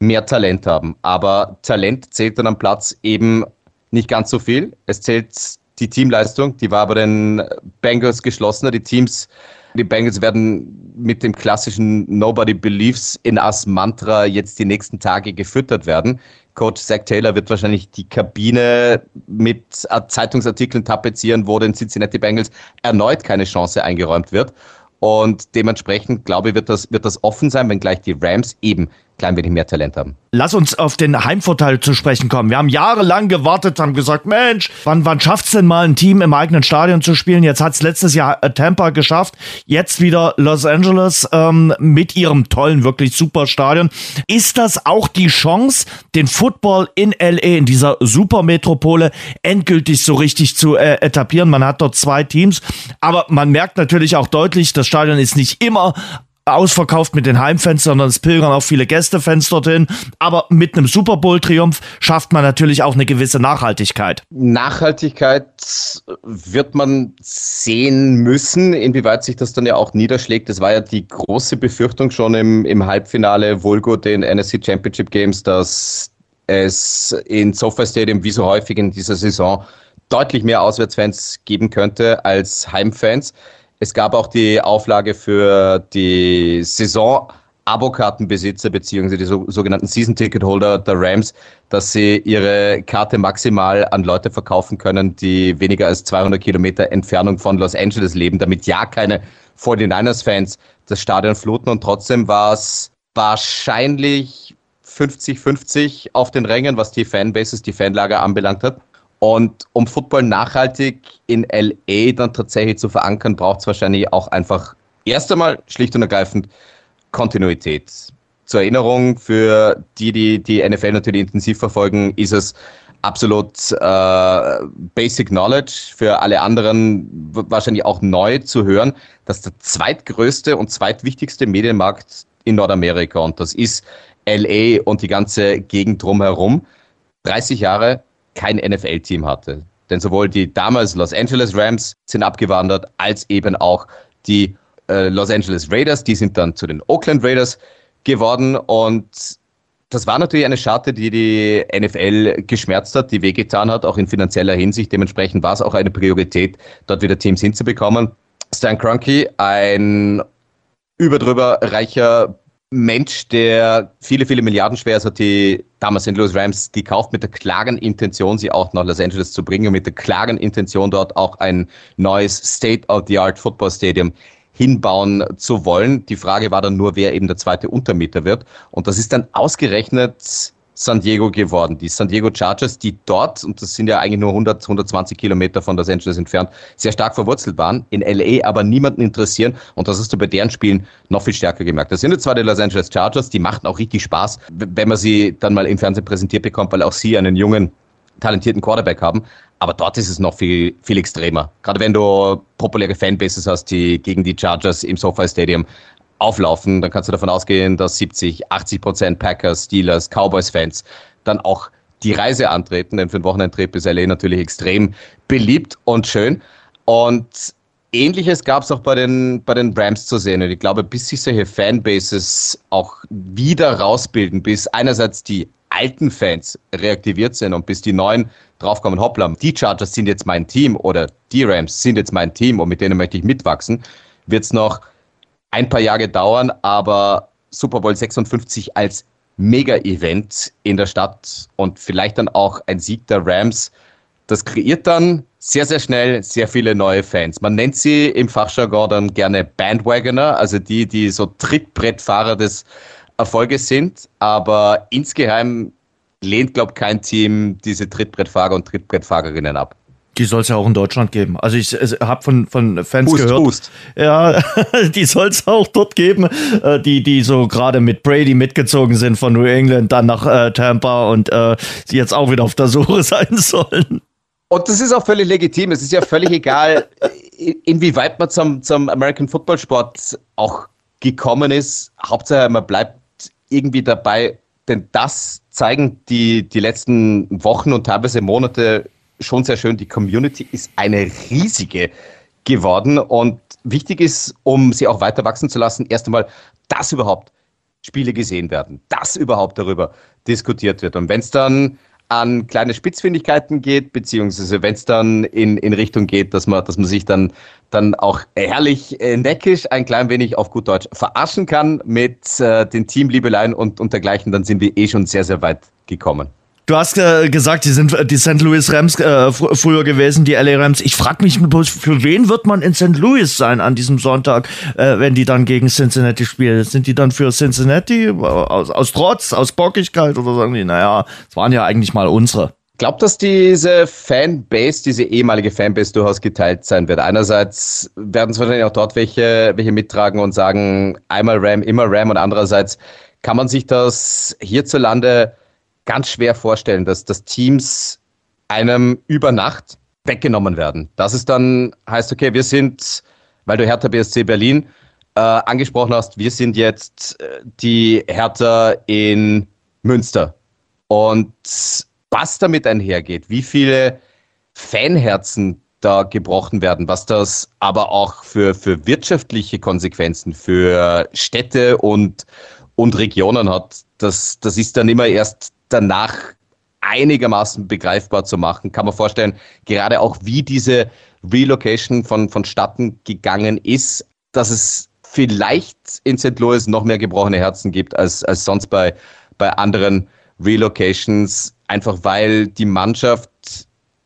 mehr Talent haben. Aber Talent zählt dann am Platz eben nicht ganz so viel. Es zählt die Teamleistung, die war bei den Bengals geschlossener. Die Teams, die Bengals werden mit dem klassischen Nobody Believes in Us Mantra jetzt die nächsten Tage gefüttert werden. Coach Zach Taylor wird wahrscheinlich die Kabine mit Zeitungsartikeln tapezieren, wo den Cincinnati Bengals erneut keine Chance eingeräumt wird. Und dementsprechend, glaube ich, wird das, wird das offen sein, wenngleich die Rams eben klein wenig mehr Talent haben. Lass uns auf den Heimvorteil zu sprechen kommen. Wir haben jahrelang gewartet, haben gesagt, Mensch, wann, wann schafft's denn mal ein Team im eigenen Stadion zu spielen? Jetzt hat's letztes Jahr äh, Tampa geschafft, jetzt wieder Los Angeles ähm, mit ihrem tollen, wirklich super Stadion. Ist das auch die Chance, den Football in LA, in dieser Supermetropole, endgültig so richtig zu äh, etablieren? Man hat dort zwei Teams, aber man merkt natürlich auch deutlich, das Stadion ist nicht immer ausverkauft mit den Heimfans, sondern es pilgern auch viele Gästefans dorthin. Aber mit einem Super Bowl-Triumph schafft man natürlich auch eine gewisse Nachhaltigkeit. Nachhaltigkeit wird man sehen müssen, inwieweit sich das dann ja auch niederschlägt. Das war ja die große Befürchtung schon im, im Halbfinale Volgo den NSC Championship Games, dass es in SoFi Stadium wie so häufig in dieser Saison deutlich mehr Auswärtsfans geben könnte als Heimfans. Es gab auch die Auflage für die Saison Abokartenbesitzer beziehungsweise die so, sogenannten Season-Ticket-Holder der Rams, dass sie ihre Karte maximal an Leute verkaufen können, die weniger als 200 Kilometer Entfernung von Los Angeles leben, damit ja keine 49ers-Fans das Stadion fluten. Und trotzdem war es wahrscheinlich 50-50 auf den Rängen, was die Fanbases, die Fanlager anbelangt hat. Und um Football nachhaltig in LA dann tatsächlich zu verankern, braucht es wahrscheinlich auch einfach erst einmal schlicht und ergreifend Kontinuität. Zur Erinnerung für die, die die NFL natürlich intensiv verfolgen, ist es absolut äh, Basic Knowledge für alle anderen wahrscheinlich auch neu zu hören, dass der zweitgrößte und zweitwichtigste Medienmarkt in Nordamerika und das ist LA und die ganze Gegend drumherum 30 Jahre kein NFL-Team hatte. Denn sowohl die damals Los Angeles Rams sind abgewandert, als eben auch die äh, Los Angeles Raiders, die sind dann zu den Oakland Raiders geworden und das war natürlich eine Scharte, die die NFL geschmerzt hat, die wehgetan hat, auch in finanzieller Hinsicht. Dementsprechend war es auch eine Priorität, dort wieder Teams hinzubekommen. Stan Kroenke, ein überdrüber reicher Mensch, der viele, viele Milliarden schwer ist, hat die damals St. Louis Rams gekauft mit der klaren Intention, sie auch nach Los Angeles zu bringen, mit der klaren Intention, dort auch ein neues State-of-the-Art Football Stadium hinbauen zu wollen. Die Frage war dann nur, wer eben der zweite Untermieter wird. Und das ist dann ausgerechnet San Diego geworden. Die San Diego Chargers, die dort, und das sind ja eigentlich nur 100, 120 Kilometer von Los Angeles entfernt, sehr stark verwurzelt waren, in LA aber niemanden interessieren. Und das hast du bei deren Spielen noch viel stärker gemerkt. Das sind jetzt zwar die Los Angeles Chargers, die machten auch richtig Spaß, wenn man sie dann mal im Fernsehen präsentiert bekommt, weil auch sie einen jungen, talentierten Quarterback haben. Aber dort ist es noch viel, viel extremer. Gerade wenn du populäre Fanbases hast, die gegen die Chargers im SoFi Stadium auflaufen, dann kannst du davon ausgehen, dass 70, 80 Prozent Packers, Steelers, Cowboys-Fans dann auch die Reise antreten, denn für den Wochenendtrip ist LA natürlich extrem beliebt und schön. Und Ähnliches gab es auch bei den, bei den Rams zu sehen. Und ich glaube, bis sich solche Fanbases auch wieder rausbilden, bis einerseits die alten Fans reaktiviert sind und bis die neuen draufkommen, hoppla, die Chargers sind jetzt mein Team oder die Rams sind jetzt mein Team und mit denen möchte ich mitwachsen, wird es noch ein paar Jahre dauern, aber Super Bowl 56 als Mega-Event in der Stadt und vielleicht dann auch ein Sieg der Rams das kreiert dann sehr, sehr schnell sehr viele neue Fans. Man nennt sie im Fachjargon dann gerne Bandwagoner, also die, die so Trittbrettfahrer des Erfolges sind. Aber insgeheim lehnt, glaube kein Team diese Trittbrettfahrer und Trittbrettfahrerinnen ab. Die soll es ja auch in Deutschland geben. Also ich habe von, von Fans Hust, gehört. Hust. Ja, die soll es auch dort geben, äh, die, die so gerade mit Brady mitgezogen sind von New England, dann nach äh, Tampa und äh, sie jetzt auch wieder auf der Suche sein sollen. Und das ist auch völlig legitim. Es ist ja völlig egal, inwieweit man zum, zum American Football Sport auch gekommen ist. Hauptsache, man bleibt irgendwie dabei, denn das zeigen die, die letzten Wochen und teilweise Monate schon sehr schön. Die Community ist eine riesige geworden und wichtig ist, um sie auch weiter wachsen zu lassen, erst einmal, dass überhaupt Spiele gesehen werden, dass überhaupt darüber diskutiert wird. Und wenn es dann an kleine Spitzfindigkeiten geht, beziehungsweise wenn es dann in, in Richtung geht, dass man, dass man sich dann, dann auch herrlich äh, neckisch ein klein wenig auf gut Deutsch verarschen kann mit äh, den Teamliebeleien und, und dergleichen, dann sind wir eh schon sehr, sehr weit gekommen. Du hast äh, gesagt, die sind die St. Louis Rams äh, früher gewesen, die LA Rams. Ich frage mich, für wen wird man in St. Louis sein an diesem Sonntag, äh, wenn die dann gegen Cincinnati spielen? Sind die dann für Cincinnati aus, aus Trotz, aus Bockigkeit oder sagen die, naja, es waren ja eigentlich mal unsere? Glaubt, dass diese Fanbase, diese ehemalige Fanbase durchaus geteilt sein wird. Einerseits werden es wahrscheinlich auch dort welche, welche mittragen und sagen, einmal Ram, immer Ram und andererseits kann man sich das hierzulande ganz schwer vorstellen, dass, dass Teams einem über Nacht weggenommen werden. Das ist dann heißt, okay, wir sind, weil du Hertha BSC Berlin äh, angesprochen hast, wir sind jetzt äh, die Hertha in Münster. Und was damit einhergeht, wie viele Fanherzen da gebrochen werden, was das aber auch für, für wirtschaftliche Konsequenzen für Städte und, und Regionen hat, das, das ist dann immer erst danach einigermaßen begreifbar zu machen. Kann man vorstellen, gerade auch wie diese Relocation von, vonstatten gegangen ist, dass es vielleicht in St. Louis noch mehr gebrochene Herzen gibt als, als sonst bei, bei anderen Relocations, einfach weil die Mannschaft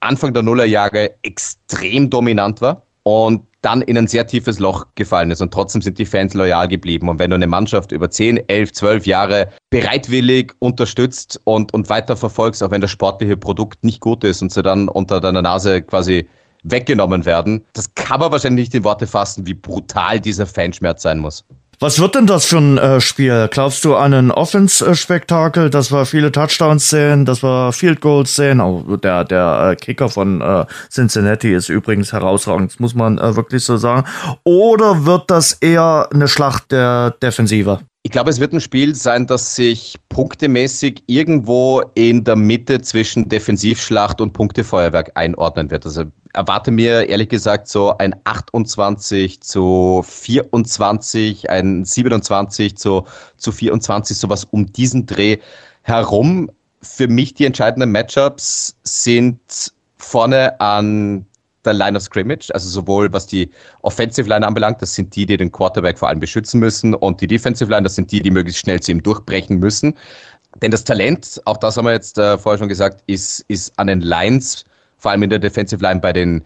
Anfang der Nullerjahre extrem dominant war und dann in ein sehr tiefes Loch gefallen ist. Und trotzdem sind die Fans loyal geblieben. Und wenn du eine Mannschaft über 10, 11, 12 Jahre bereitwillig unterstützt und, und weiter verfolgst, auch wenn das sportliche Produkt nicht gut ist und sie dann unter deiner Nase quasi weggenommen werden, das kann man wahrscheinlich nicht in Worte fassen, wie brutal dieser Fanschmerz sein muss. Was wird denn das für ein äh, Spiel? Glaubst du an ein Offense-Spektakel, dass wir viele Touchdowns sehen, dass wir Field Goals sehen? Oh, der der äh, Kicker von äh, Cincinnati ist übrigens herausragend, muss man äh, wirklich so sagen. Oder wird das eher eine Schlacht der Defensive? Ich glaube, es wird ein Spiel sein, das sich punktemäßig irgendwo in der Mitte zwischen Defensivschlacht und Punktefeuerwerk einordnen wird. Also erwarte mir ehrlich gesagt so ein 28 zu 24, ein 27 zu, zu 24, sowas um diesen Dreh herum. Für mich die entscheidenden Matchups sind vorne an der Line of Scrimmage, also sowohl was die Offensive Line anbelangt, das sind die, die den Quarterback vor allem beschützen müssen, und die Defensive Line, das sind die, die möglichst schnell zu ihm durchbrechen müssen. Denn das Talent, auch das haben wir jetzt äh, vorher schon gesagt, ist, ist an den Lines, vor allem in der Defensive Line bei den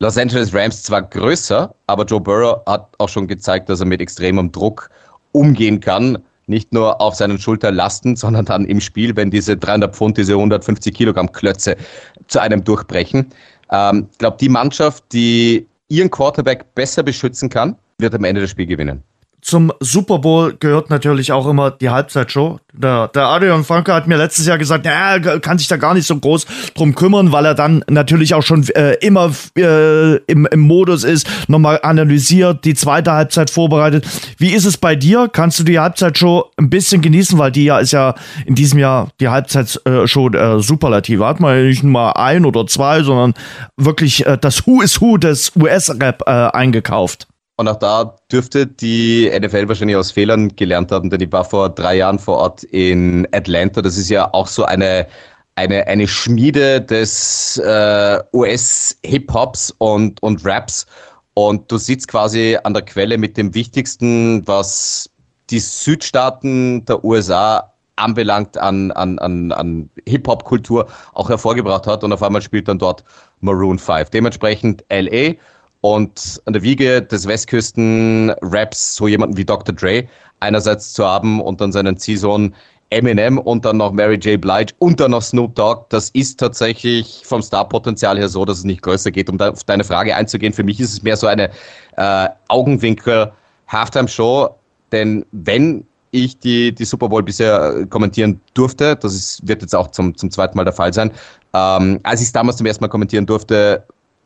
Los Angeles Rams zwar größer, aber Joe Burrow hat auch schon gezeigt, dass er mit extremem Druck umgehen kann. Nicht nur auf seinen Schultern lastend, sondern dann im Spiel, wenn diese 300 Pfund, diese 150 Kilogramm Klötze zu einem durchbrechen. Ähm, ich glaube, die Mannschaft, die ihren Quarterback besser beschützen kann, wird am Ende das Spiel gewinnen zum Super Bowl gehört natürlich auch immer die Halbzeitshow. Der, der Adrian Franke hat mir letztes Jahr gesagt, er kann sich da gar nicht so groß drum kümmern, weil er dann natürlich auch schon äh, immer äh, im, im Modus ist, nochmal analysiert, die zweite Halbzeit vorbereitet. Wie ist es bei dir? Kannst du die Halbzeitshow ein bisschen genießen, weil die ja ist ja in diesem Jahr die Halbzeitshow äh, Superlative. Hat man ja nicht nur ein oder zwei, sondern wirklich äh, das Who is Who des US-Rap äh, eingekauft. Und auch da dürfte die NFL wahrscheinlich aus Fehlern gelernt haben, denn ich war vor drei Jahren vor Ort in Atlanta. Das ist ja auch so eine, eine, eine Schmiede des äh, US-Hip-Hops und, und Raps. Und du sitzt quasi an der Quelle mit dem Wichtigsten, was die Südstaaten der USA anbelangt an, an, an, an Hip-Hop-Kultur auch hervorgebracht hat und auf einmal spielt dann dort Maroon 5. Dementsprechend LA und an der Wiege des Westküsten-Raps so jemanden wie Dr. Dre einerseits zu haben und dann seinen Ziehsohn Eminem und dann noch Mary J. Blige und dann noch Snoop Dogg, das ist tatsächlich vom Starpotenzial her so, dass es nicht größer geht. Um auf deine Frage einzugehen, für mich ist es mehr so eine äh, Augenwinkel-Halftime-Show, denn wenn ich die, die Super Bowl bisher äh, kommentieren durfte, das ist, wird jetzt auch zum, zum zweiten Mal der Fall sein, ähm, als ich es damals zum ersten Mal kommentieren durfte,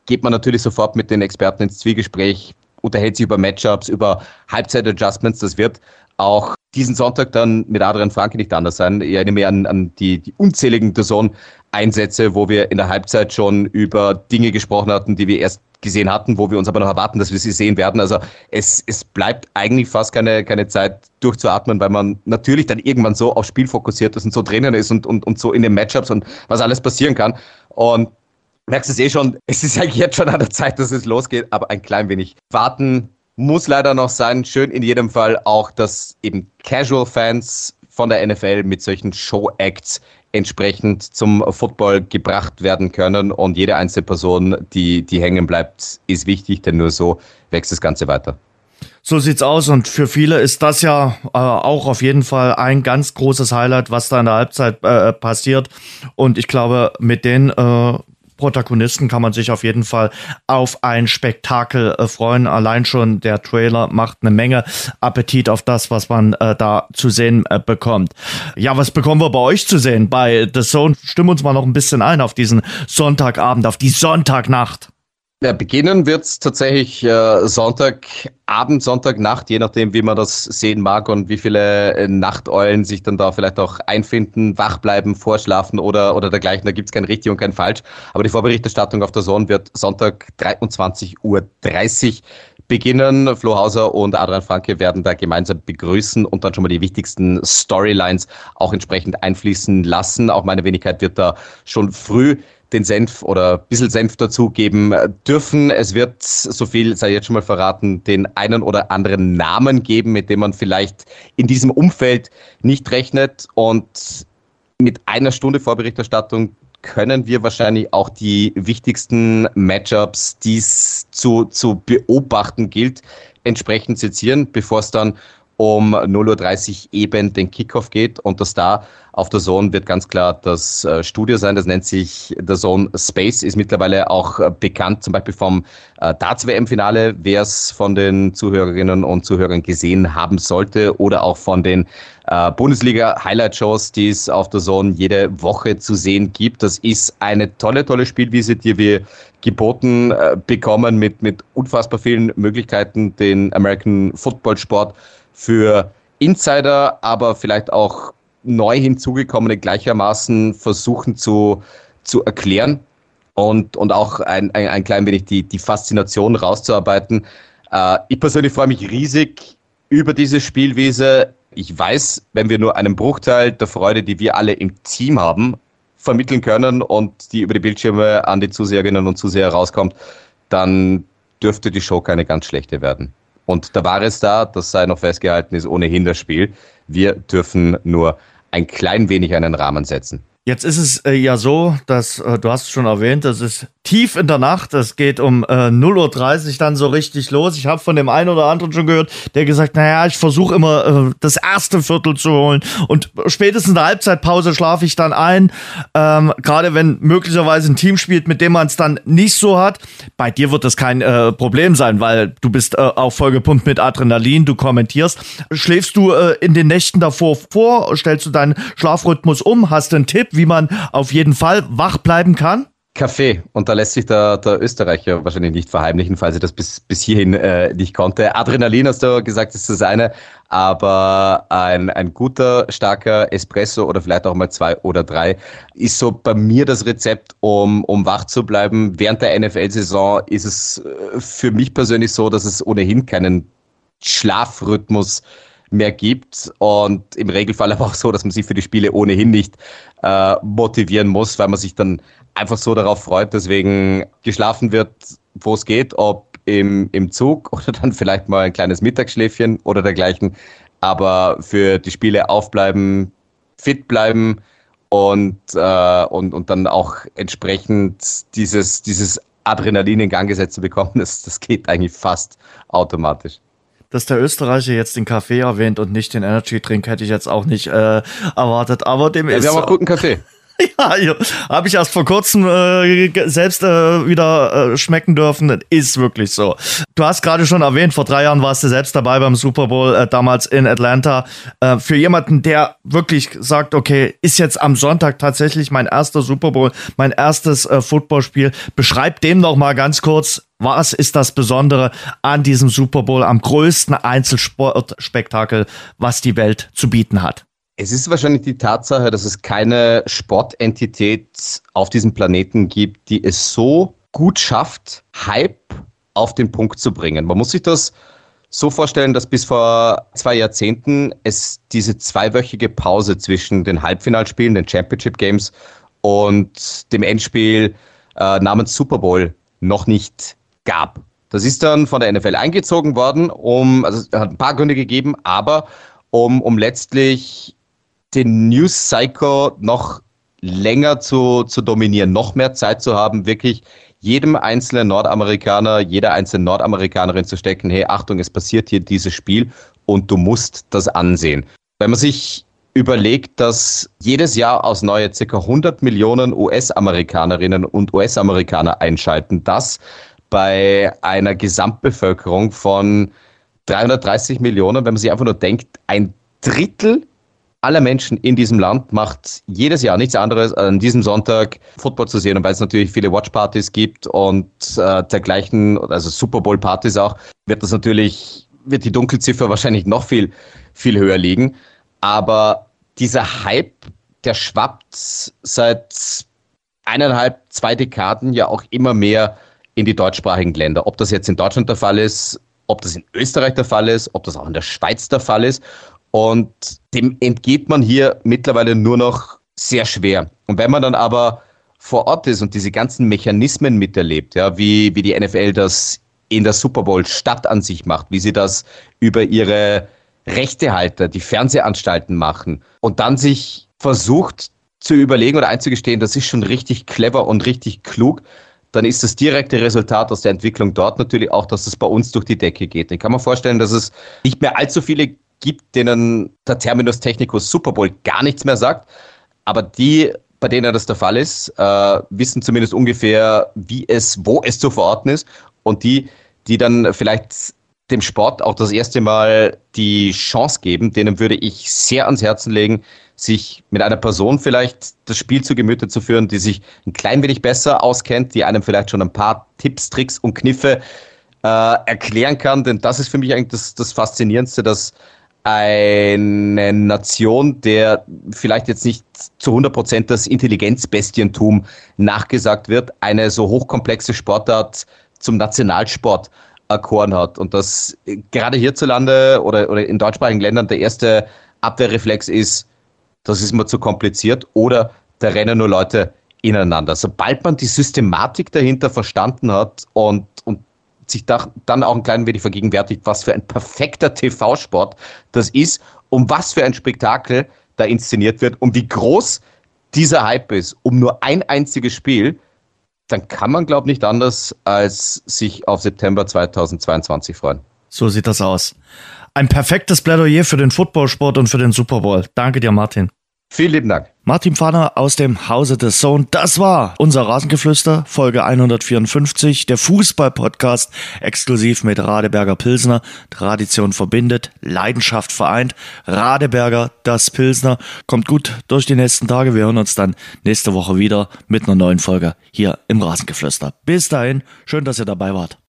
geht man natürlich sofort mit den Experten ins Zwiegespräch, unterhält sich über Matchups, über Halbzeit-Adjustments, das wird auch diesen Sonntag dann mit Adrian Franke nicht anders sein. Ich erinnere mich an, an die, die unzähligen Saison-Einsätze, wo wir in der Halbzeit schon über Dinge gesprochen hatten, die wir erst gesehen hatten, wo wir uns aber noch erwarten, dass wir sie sehen werden. Also es, es bleibt eigentlich fast keine, keine Zeit durchzuatmen, weil man natürlich dann irgendwann so aufs Spiel fokussiert ist und so drinnen ist und, und, und so in den Matchups und was alles passieren kann. Und merkst es eh schon, es ist eigentlich jetzt schon an der Zeit, dass es losgeht, aber ein klein wenig warten, muss leider noch sein. Schön in jedem Fall auch, dass eben Casual-Fans von der NFL mit solchen Show-Acts entsprechend zum Football gebracht werden können. Und jede einzelne Person, die, die hängen bleibt, ist wichtig, denn nur so wächst das Ganze weiter. So sieht's aus und für viele ist das ja äh, auch auf jeden Fall ein ganz großes Highlight, was da in der Halbzeit äh, passiert. Und ich glaube, mit den äh, Protagonisten kann man sich auf jeden Fall auf ein Spektakel äh, freuen. Allein schon der Trailer macht eine Menge Appetit auf das, was man äh, da zu sehen äh, bekommt. Ja, was bekommen wir bei euch zu sehen? Bei The Zone stimmen uns mal noch ein bisschen ein auf diesen Sonntagabend, auf die Sonntagnacht. Ja, beginnen wird es tatsächlich äh, Sonntagabend, Sonntagnacht, je nachdem, wie man das sehen mag und wie viele äh, Nachteulen sich dann da vielleicht auch einfinden, wach bleiben, vorschlafen oder, oder dergleichen. Da gibt's kein richtig und kein falsch. Aber die Vorberichterstattung auf der Zone wird Sonntag 23.30 Uhr beginnen. Flo Hauser und Adrian Franke werden da gemeinsam begrüßen und dann schon mal die wichtigsten Storylines auch entsprechend einfließen lassen. Auch meine Wenigkeit wird da schon früh den Senf oder ein bisschen Senf dazugeben dürfen. Es wird, so viel sei jetzt schon mal verraten, den einen oder anderen Namen geben, mit dem man vielleicht in diesem Umfeld nicht rechnet. Und mit einer Stunde Vorberichterstattung können wir wahrscheinlich auch die wichtigsten Matchups, die es zu, zu beobachten gilt, entsprechend sezieren, bevor es dann um 0.30 Uhr eben den Kickoff geht und das da auf der Zone wird ganz klar das äh, Studio sein. Das nennt sich der Zone Space, ist mittlerweile auch äh, bekannt, zum Beispiel vom äh, Darts-WM-Finale, wer es von den Zuhörerinnen und Zuhörern gesehen haben sollte oder auch von den Bundesliga-Highlight-Shows, die es auf der Zone jede Woche zu sehen gibt. Das ist eine tolle, tolle Spielwiese, die wir geboten bekommen mit, mit unfassbar vielen Möglichkeiten, den American Football Sport für Insider, aber vielleicht auch neu hinzugekommene gleichermaßen versuchen zu, zu erklären und, und auch ein, ein, ein klein wenig die, die Faszination rauszuarbeiten. Äh, ich persönlich freue mich riesig über diese Spielwiese. Ich weiß, wenn wir nur einen Bruchteil der Freude, die wir alle im Team haben, vermitteln können und die über die Bildschirme an die Zuseherinnen und Zuseher rauskommt, dann dürfte die Show keine ganz schlechte werden. Und der wahre Star, das sei noch festgehalten, ist ohnehin das Spiel. Wir dürfen nur ein klein wenig einen Rahmen setzen. Jetzt ist es äh, ja so, dass äh, du hast es schon erwähnt, das ist tief in der Nacht. Es geht um äh, 0.30 Uhr dann so richtig los. Ich habe von dem einen oder anderen schon gehört, der gesagt, naja, ich versuche immer äh, das erste Viertel zu holen und spätestens in der Halbzeitpause schlafe ich dann ein. Ähm, Gerade wenn möglicherweise ein Team spielt, mit dem man es dann nicht so hat. Bei dir wird das kein äh, Problem sein, weil du bist äh, auch vollgepumpt mit Adrenalin, du kommentierst. Schläfst du äh, in den Nächten davor vor? Stellst du deinen Schlafrhythmus um? Hast du einen Tipp? Wie man auf jeden Fall wach bleiben kann? Kaffee. Und da lässt sich der, der Österreicher wahrscheinlich nicht verheimlichen, falls er das bis, bis hierhin äh, nicht konnte. Adrenalin hast du gesagt, ist das eine, aber ein, ein guter, starker Espresso oder vielleicht auch mal zwei oder drei ist so bei mir das Rezept, um, um wach zu bleiben. Während der NFL-Saison ist es äh, für mich persönlich so, dass es ohnehin keinen Schlafrhythmus mehr gibt und im Regelfall aber auch so, dass man sich für die Spiele ohnehin nicht äh, motivieren muss, weil man sich dann einfach so darauf freut, deswegen geschlafen wird, wo es geht, ob im, im Zug oder dann vielleicht mal ein kleines Mittagsschläfchen oder dergleichen. Aber für die Spiele aufbleiben, fit bleiben und, äh, und, und dann auch entsprechend dieses, dieses Adrenalin in Gang gesetzt zu bekommen, das, das geht eigentlich fast automatisch dass der Österreicher jetzt den Kaffee erwähnt und nicht den Energy Drink, hätte ich jetzt auch nicht äh, erwartet. Aber dem ja, ist. Wir haben auch guten Kaffee. Ja, ja habe ich erst vor kurzem äh, selbst äh, wieder äh, schmecken dürfen. Ist wirklich so. Du hast gerade schon erwähnt, vor drei Jahren warst du selbst dabei beim Super Bowl, äh, damals in Atlanta. Äh, für jemanden, der wirklich sagt, okay, ist jetzt am Sonntag tatsächlich mein erster Super Bowl, mein erstes äh, Footballspiel. Beschreib dem noch mal ganz kurz, was ist das Besondere an diesem Super Bowl, am größten Einzelsportspektakel, was die Welt zu bieten hat? Es ist wahrscheinlich die Tatsache, dass es keine Sportentität auf diesem Planeten gibt, die es so gut schafft, Hype auf den Punkt zu bringen. Man muss sich das so vorstellen, dass bis vor zwei Jahrzehnten es diese zweiwöchige Pause zwischen den Halbfinalspielen, den Championship Games und dem Endspiel äh, namens Super Bowl noch nicht gab. Das ist dann von der NFL eingezogen worden, um, also es hat ein paar Gründe gegeben, aber um, um letztlich den News Cycle noch länger zu, zu dominieren, noch mehr Zeit zu haben, wirklich jedem einzelnen Nordamerikaner, jeder einzelnen Nordamerikanerin zu stecken, hey, Achtung, es passiert hier dieses Spiel und du musst das ansehen. Wenn man sich überlegt, dass jedes Jahr aus neue ca. 100 Millionen US-Amerikanerinnen und US-Amerikaner einschalten, das bei einer Gesamtbevölkerung von 330 Millionen, wenn man sich einfach nur denkt, ein Drittel aller Menschen in diesem Land macht jedes Jahr nichts anderes, an diesem Sonntag Football zu sehen. Und weil es natürlich viele Watchpartys gibt und äh, dergleichen, also Super Bowl-Partys auch, wird das natürlich, wird die Dunkelziffer wahrscheinlich noch viel, viel höher liegen. Aber dieser Hype, der schwappt seit eineinhalb, zwei Dekaden ja auch immer mehr in die deutschsprachigen Länder. Ob das jetzt in Deutschland der Fall ist, ob das in Österreich der Fall ist, ob das auch in der Schweiz der Fall ist. Und dem entgeht man hier mittlerweile nur noch sehr schwer. Und wenn man dann aber vor Ort ist und diese ganzen Mechanismen miterlebt, ja, wie, wie die NFL das in der Super Bowl Stadt an sich macht, wie sie das über ihre Rechtehalter, die Fernsehanstalten machen und dann sich versucht zu überlegen oder einzugestehen, das ist schon richtig clever und richtig klug, dann ist das direkte Resultat aus der Entwicklung dort natürlich auch, dass es bei uns durch die Decke geht. Ich kann mir vorstellen, dass es nicht mehr allzu viele gibt, denen der Terminus Technicus Super Bowl gar nichts mehr sagt. Aber die, bei denen das der Fall ist, äh, wissen zumindest ungefähr, wie es, wo es zu verorten ist. Und die, die dann vielleicht dem Sport auch das erste Mal die Chance geben, denen würde ich sehr ans Herzen legen, sich mit einer Person vielleicht das Spiel zu Gemüte zu führen, die sich ein klein wenig besser auskennt, die einem vielleicht schon ein paar Tipps, Tricks und Kniffe äh, erklären kann. Denn das ist für mich eigentlich das, das Faszinierendste, dass eine Nation, der vielleicht jetzt nicht zu 100 Prozent das Intelligenzbestientum nachgesagt wird, eine so hochkomplexe Sportart zum Nationalsport erkoren hat. Und dass gerade hierzulande oder, oder in deutschsprachigen Ländern der erste Abwehrreflex ist, das ist mir zu kompliziert oder da rennen nur Leute ineinander. Sobald man die Systematik dahinter verstanden hat und, und sich da, dann auch ein klein wenig vergegenwärtigt, was für ein perfekter TV-Sport das ist, um was für ein Spektakel da inszeniert wird und wie groß dieser Hype ist, um nur ein einziges Spiel, dann kann man, glaube ich, nicht anders, als sich auf September 2022 freuen. So sieht das aus. Ein perfektes Plädoyer für den Footballsport und für den Super Bowl. Danke dir, Martin. Vielen lieben Dank. Martin Pfanner aus dem Hause des Zone. Das war unser Rasengeflüster, Folge 154, der Fußball-Podcast, exklusiv mit Radeberger Pilsner. Tradition verbindet, Leidenschaft vereint. Radeberger, das Pilsner. Kommt gut durch die nächsten Tage. Wir hören uns dann nächste Woche wieder mit einer neuen Folge hier im Rasengeflüster. Bis dahin, schön, dass ihr dabei wart.